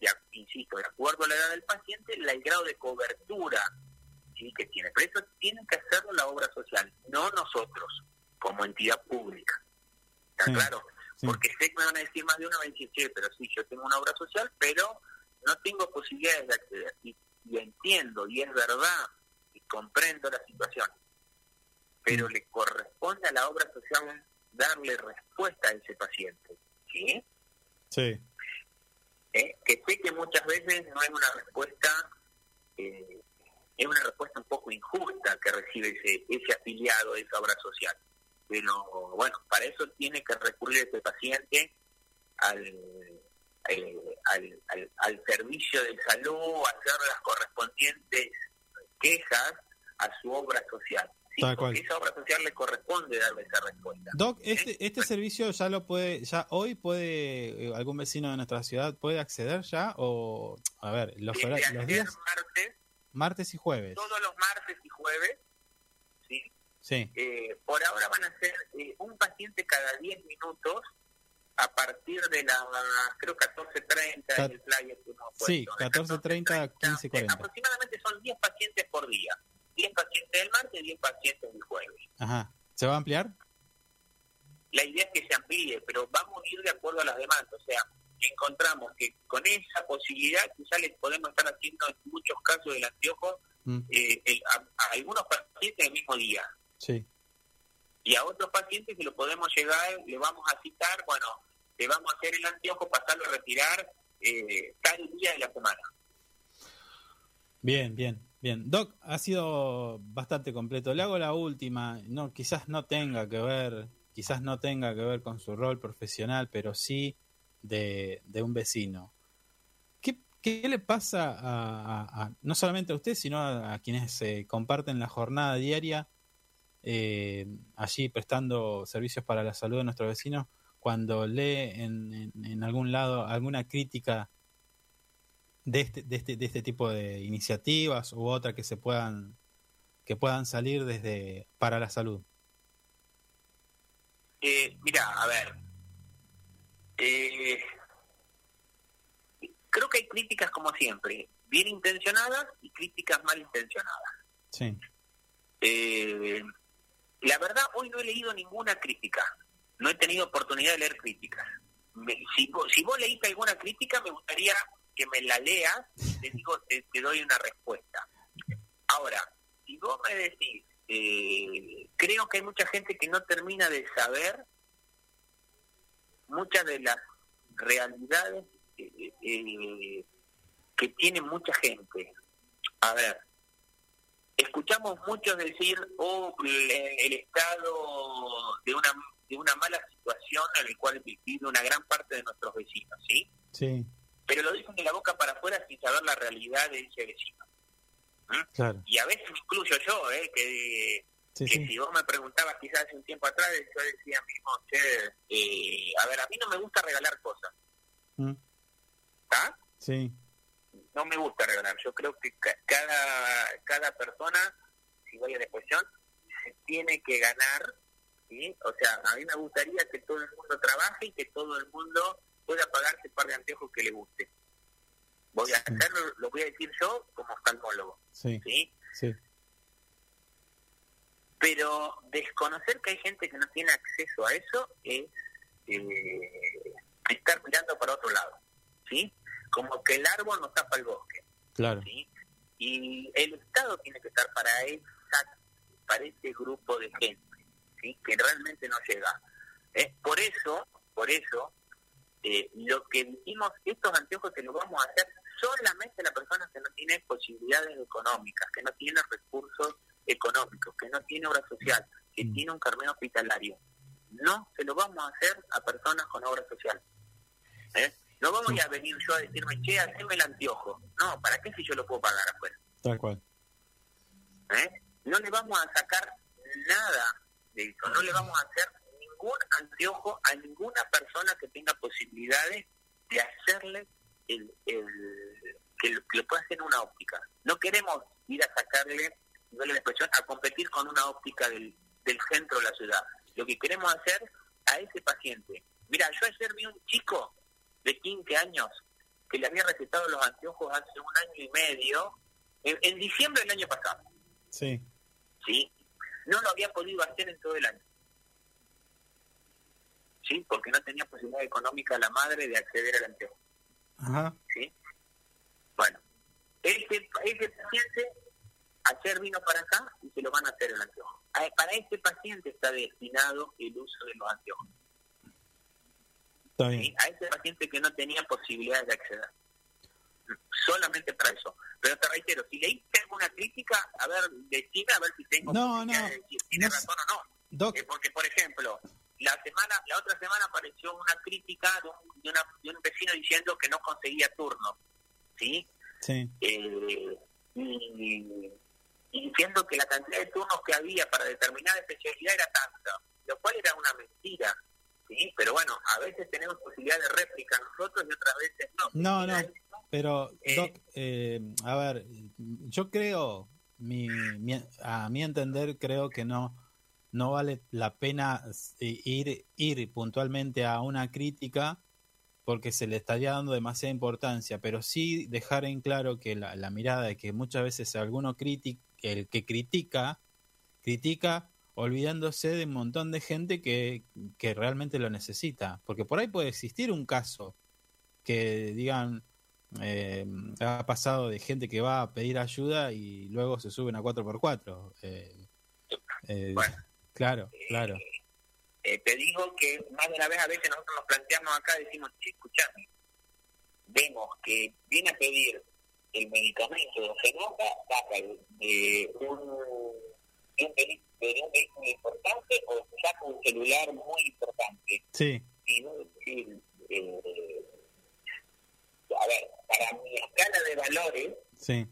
de, insisto, de acuerdo a la edad del paciente, el grado de cobertura ¿sí? que tiene. Pero eso tiene que hacerlo la obra social, no nosotros, como entidad pública. ¿Está Sí. claro? sí. Porque sé que me van a decir más de uno, me dicen, "Che, pero sí, yo tengo una obra social, pero no tengo posibilidades de acceder. Y, y entiendo, y es verdad, y comprendo la situación. Pero le corresponde a la obra social darle respuesta a ese paciente. ¿Sí? sí, ¿Eh? Que sé que muchas veces no es una respuesta, eh, es una respuesta un poco injusta que recibe ese, ese afiliado de esa obra social. Pero bueno, para eso tiene que recurrir ese paciente al, eh, al, al, al servicio de salud, hacer las correspondientes quejas a su obra social. ¿sí? Tal cual. esa obra social le corresponde darle esa respuesta. Doc, este, este servicio ya lo puede, ya hoy puede, eh, algún vecino de nuestra ciudad puede acceder ya o, a ver, los, Desde los días, martes, martes y jueves. todos los martes y jueves, ¿sí? Sí, Eh, por ahora van a ser eh, un paciente cada 10 minutos a partir de las, creo, 14.30 Ca- en el flyer que sí, puesto, de 14.30 a 15.40. Eh, aproximadamente son 10 pacientes por día. 10 pacientes el martes y 10 pacientes el jueves. Ajá. ¿Se va a ampliar? La idea es que se amplíe, pero vamos a ir de acuerdo a las demandas. O sea, encontramos que con esa posibilidad quizás les podemos estar haciendo en muchos casos del anteojo Mm, eh, el- a, a algunos pacientes el mismo día. sí, y a otros pacientes que lo podemos llegar, le vamos a citar, bueno, le vamos a hacer el anteojo, pasarlo a retirar eh, tal día de la semana. bien, bien, bien. Doc, ha sido bastante completo. Le hago la última, no, quizás no tenga que ver, quizás no tenga que ver con su rol profesional, pero sí de, de un vecino. ¿Qué, qué le pasa a, no solamente a usted, sino a, quienes eh, comparten la jornada diaria eh, allí prestando servicios para la salud de nuestros vecinos, cuando lee en, en- en algún lado alguna crítica de este, de este, de este tipo de iniciativas u otra que se puedan que puedan salir desde para la salud. Eh, mira, a ver. Eh, creo que hay críticas como siempre, bien intencionadas y críticas mal intencionadas. Sí, Eh, la verdad, hoy no he leído ninguna crítica. No he tenido oportunidad de leer críticas. Me- si, vos, si vos leíste alguna crítica, me gustaría que me la leas y te, digo, te, te doy una respuesta. Ahora, si vos me decís, eh, creo que hay mucha gente que no termina de saber muchas de las realidades eh, eh, que tiene mucha gente. A ver, escuchamos muchos decir, oh, el, el Estado de una de una mala situación en la cual vive una gran parte de nuestros vecinos, ¿sí? sí, Pero lo dicen de la boca para afuera sin saber la realidad de ese vecino. ¿Mm? claro. Y a veces incluyo yo, ¿eh? Que, Sí, que sí. si vos me preguntabas quizás hace un tiempo atrás, yo decía mismo, che, eh, a ver, a mí no me gusta regalar cosas, Mm, ¿está? sí, no me gusta regalar. Yo creo que ca- cada, cada persona, si voy a la expresión, se tiene que ganar. ¿sí? O sea, a mí me gustaría que todo el mundo trabaje y que todo el mundo pueda pagarse un par de anteojos que le guste. Voy a hacerlo, lo voy a decir yo como oftalmólogo. sí, ¿sí? sí, Pero desconocer que hay gente que no tiene acceso a eso es eh, estar mirando para otro lado. ¿sí? Como que el árbol no tapa el bosque. claro. ¿sí? Y el Estado tiene que estar para esa, para ese grupo de gente, ¿sí? Que realmente no llega. ¿eh? Por eso, por eso, eh, lo que dijimos, estos anteojos que los vamos a hacer solamente a las personas que no tienen posibilidades económicas, que no tienen recursos económicos, que no tienen obra social, que Mm. tienen un carnet hospitalario. No se lo vamos a hacer a personas con obra social. ¿eh? No vamos a venir yo a decirme, che, haceme el anteojo. No, ¿para qué si yo lo puedo pagar afuera? Tal cual. ¿eh? No le vamos a sacar nada de eso, no le vamos a hacer ningún anteojo a ninguna persona que tenga posibilidades de hacerle el, el- que, lo, que lo pueda hacer una óptica. No queremos ir a sacarle, no la expresión, a competir con una óptica del, del centro de la ciudad. Lo que queremos hacer a ese paciente. Mira, yo ayer vi un chico de 15 años que le había recetado los anteojos hace un año y medio, en, en diciembre del año pasado. Sí, ¿sí? No lo había podido hacer en todo el año. ¿Sí? Porque no tenía posibilidad económica la madre de acceder al anteojo. ajá, ¿Sí? Bueno, ese, ese paciente ayer vino para acá y se lo van a hacer el anteojo. Para ese paciente está destinado el uso de los anteojos. está ¿sí? bien. A ese paciente que no tenía posibilidades de acceder. Solamente para eso. Pero te reitero, si leíste alguna crítica, a ver, decime a ver si tengo No, no, de decir, ¿tiene no razón o no? Doc, Eh, porque, por ejemplo, la semana, la otra semana apareció una crítica de un, de una- de un vecino diciendo que no conseguía turno, ¿sí? sí, Eh, y, y diciendo que la cantidad de turnos que había para determinada especialidad era tanta, lo cual era una mentira, ¿sí? Pero bueno, a veces tenemos posibilidad de réplica nosotros y otras veces no. No, no. Pero Eh. Doc, eh, a ver, yo creo, mi, mi- a mi entender, creo que no, no vale la pena eh, ir, ir puntualmente a una crítica porque se le estaría dando demasiada importancia, pero sí dejar en claro que la, la mirada de que muchas veces alguno critica, el que critica, critica olvidándose de un montón de gente que, que realmente lo necesita, porque por ahí puede existir un caso que digan eh, ha pasado de gente que va a pedir ayuda y luego se suben a 4x4. Eh, eh, Bueno. claro, claro. Eh, te digo que más de una vez a veces nosotros nos planteamos acá, decimos, escuchame, vemos que viene a pedir el medicamento, se nota, saca de, de un, de un vehí- de un vehículo importante o saca un celular muy importante. Sí, Y decir, eh, a ver, para mi escala de valores, sí,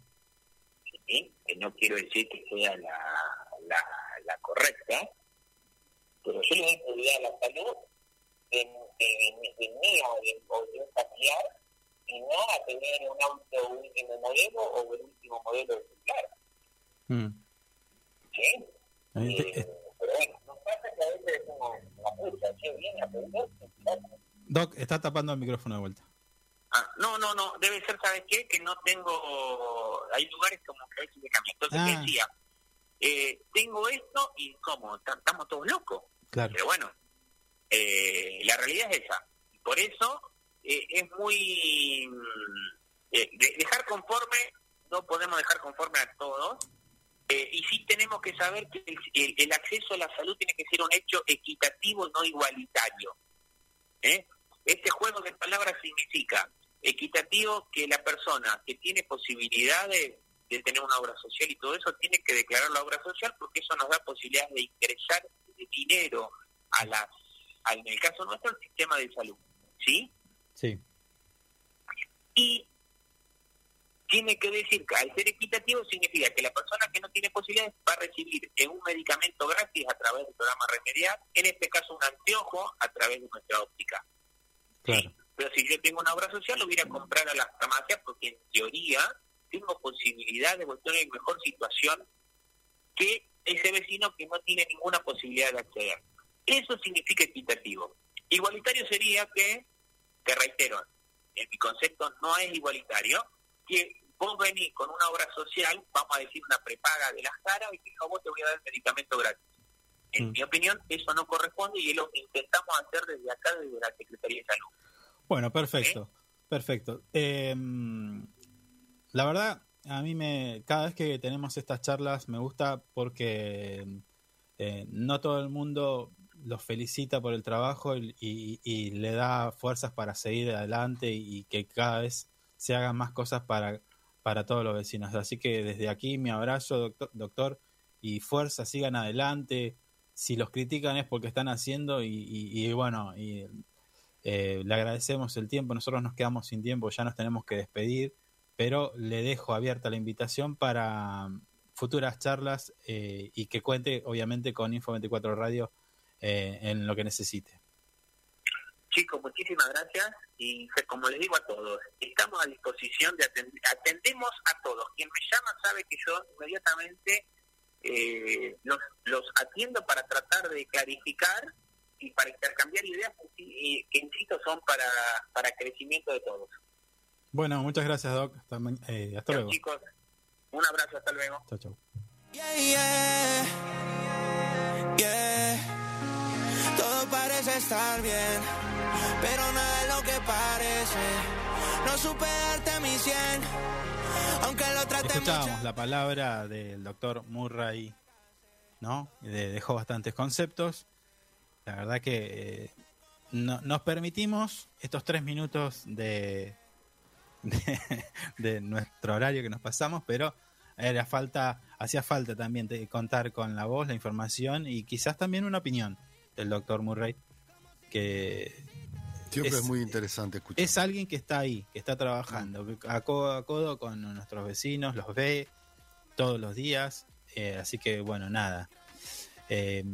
¿sí? que no quiero decir que sea la, la, la correcta, pero yo le doy prioridad a la salud de, de, de, de mía o de, o de un familiar no a tener un auto último modelo o el último modelo de celular. Mm. ¿Sí? Te- Eh, eh, pero bueno, nos pasa que a veces es como la che, viene a aprender. Doc, está tapando el micrófono de vuelta. Ah, no, no, no, debe ser, ¿sabes qué? Que no tengo, hay lugares como que a veces me cambia. Entonces Ah. decía, eh, tengo esto y ¿cómo? Ta- Estamos todos locos. Claro. Pero bueno, eh, la realidad es esa. Por eso eh, es muy... mm, eh, de- dejar conforme, no podemos dejar conforme a todos. eh, y sí tenemos que saber que el, acceso a la salud tiene que ser un hecho equitativo, no igualitario. ¿eh? Este juego de palabras significa equitativo que la persona que tiene posibilidades de tener una obra social y todo eso tiene que declarar la obra social porque eso nos da posibilidades de ingresar dinero a las, al- en el caso nuestro, al sistema de salud. ¿Sí? Sí. Y tiene que decir que al ser equitativo significa que la persona que no tiene posibilidades va a recibir eh, un medicamento gratis a través del programa Remediar, en este caso un anteojo a través de nuestra óptica. Claro. Pero si yo tengo una obra social, lo voy a comprar a las farmacias porque en teoría tengo posibilidad de estar en mejor situación que ese vecino que no tiene ninguna posibilidad de acceder. Eso significa equitativo. Igualitario sería que, te reitero, en mi concepto no es igualitario, que vos venís con una obra social, vamos a decir una prepaga de las caras, y que vos te voy a dar el medicamento gratis. En Mm. mi opinión, eso no corresponde y es lo que intentamos hacer desde acá, desde la Secretaría de Salud. Bueno, perfecto. Perfecto. Eh, la verdad, a mí me. Cada vez que tenemos estas charlas me gusta porque eh, no todo el mundo los felicita por el trabajo y, y- le da fuerzas para seguir adelante y que cada vez se hagan más cosas para, para todos los vecinos. Así que desde aquí mi abrazo, doctor, doctor y fuerza, sigan adelante. Si los critican es porque están haciendo y, bueno, eh, le agradecemos el tiempo, nosotros nos quedamos sin tiempo, ya nos tenemos que despedir, pero le dejo abierta la invitación para futuras charlas eh, y que cuente obviamente con Info24 Radio eh, en lo que necesite. Chicos, muchísimas gracias y como les digo a todos, estamos a disposición de atender, atendemos a todos. Quien me llama sabe que yo inmediatamente eh, los, los atiendo para tratar de clarificar y para intercambiar ideas que, y- que insisto, son para, para crecimiento de todos. Bueno, muchas gracias Doc, hasta, eh, hasta luego. chicos, un abrazo, hasta luego. Chao, chao. Yeah, yeah, yeah. Todo parece estar bien, pero nada es lo que parece. No supe darte mi 100, aunque lo traté Escuchábamos la palabra del doctor Murray, ¿no? De- dejó bastantes conceptos. La verdad que eh, no- nos permitimos estos tres minutos de, [laughs] de, nuestro horario que nos pasamos, pero era falta, hacía falta también contar con la voz, la información y quizás también una opinión del doctor Murray, que Siempre Es- es, muy interesante escuchar. es alguien que está ahí, que está trabajando que a codo a codo con nuestros vecinos, los ve todos los días, eh, así que bueno, nada. Eh,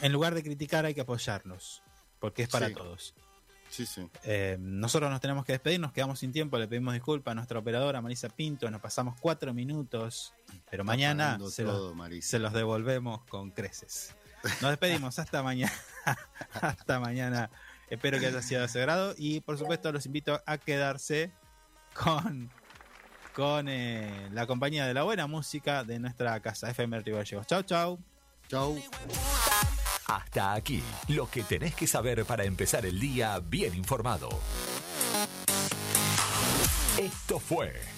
en lugar de criticar hay que apoyarlos, porque es para Sí. todos. Sí, sí. Eh, nosotros nos tenemos que despedir, nos quedamos sin tiempo, le pedimos disculpas a nuestra operadora Marisa Pinto, nos pasamos cuatro minutos, pero mañana se, todo, los, se los devolvemos con creces. Nos despedimos hasta mañana. [laughs] hasta mañana. Espero que haya sido de su agrado y por supuesto los invito a quedarse con, con eh, la compañía de la buena música de nuestra casa FM Río Gallegos. Chau, chau. Chau. Hasta aquí, lo que tenés que saber para empezar el día bien informado. Esto fue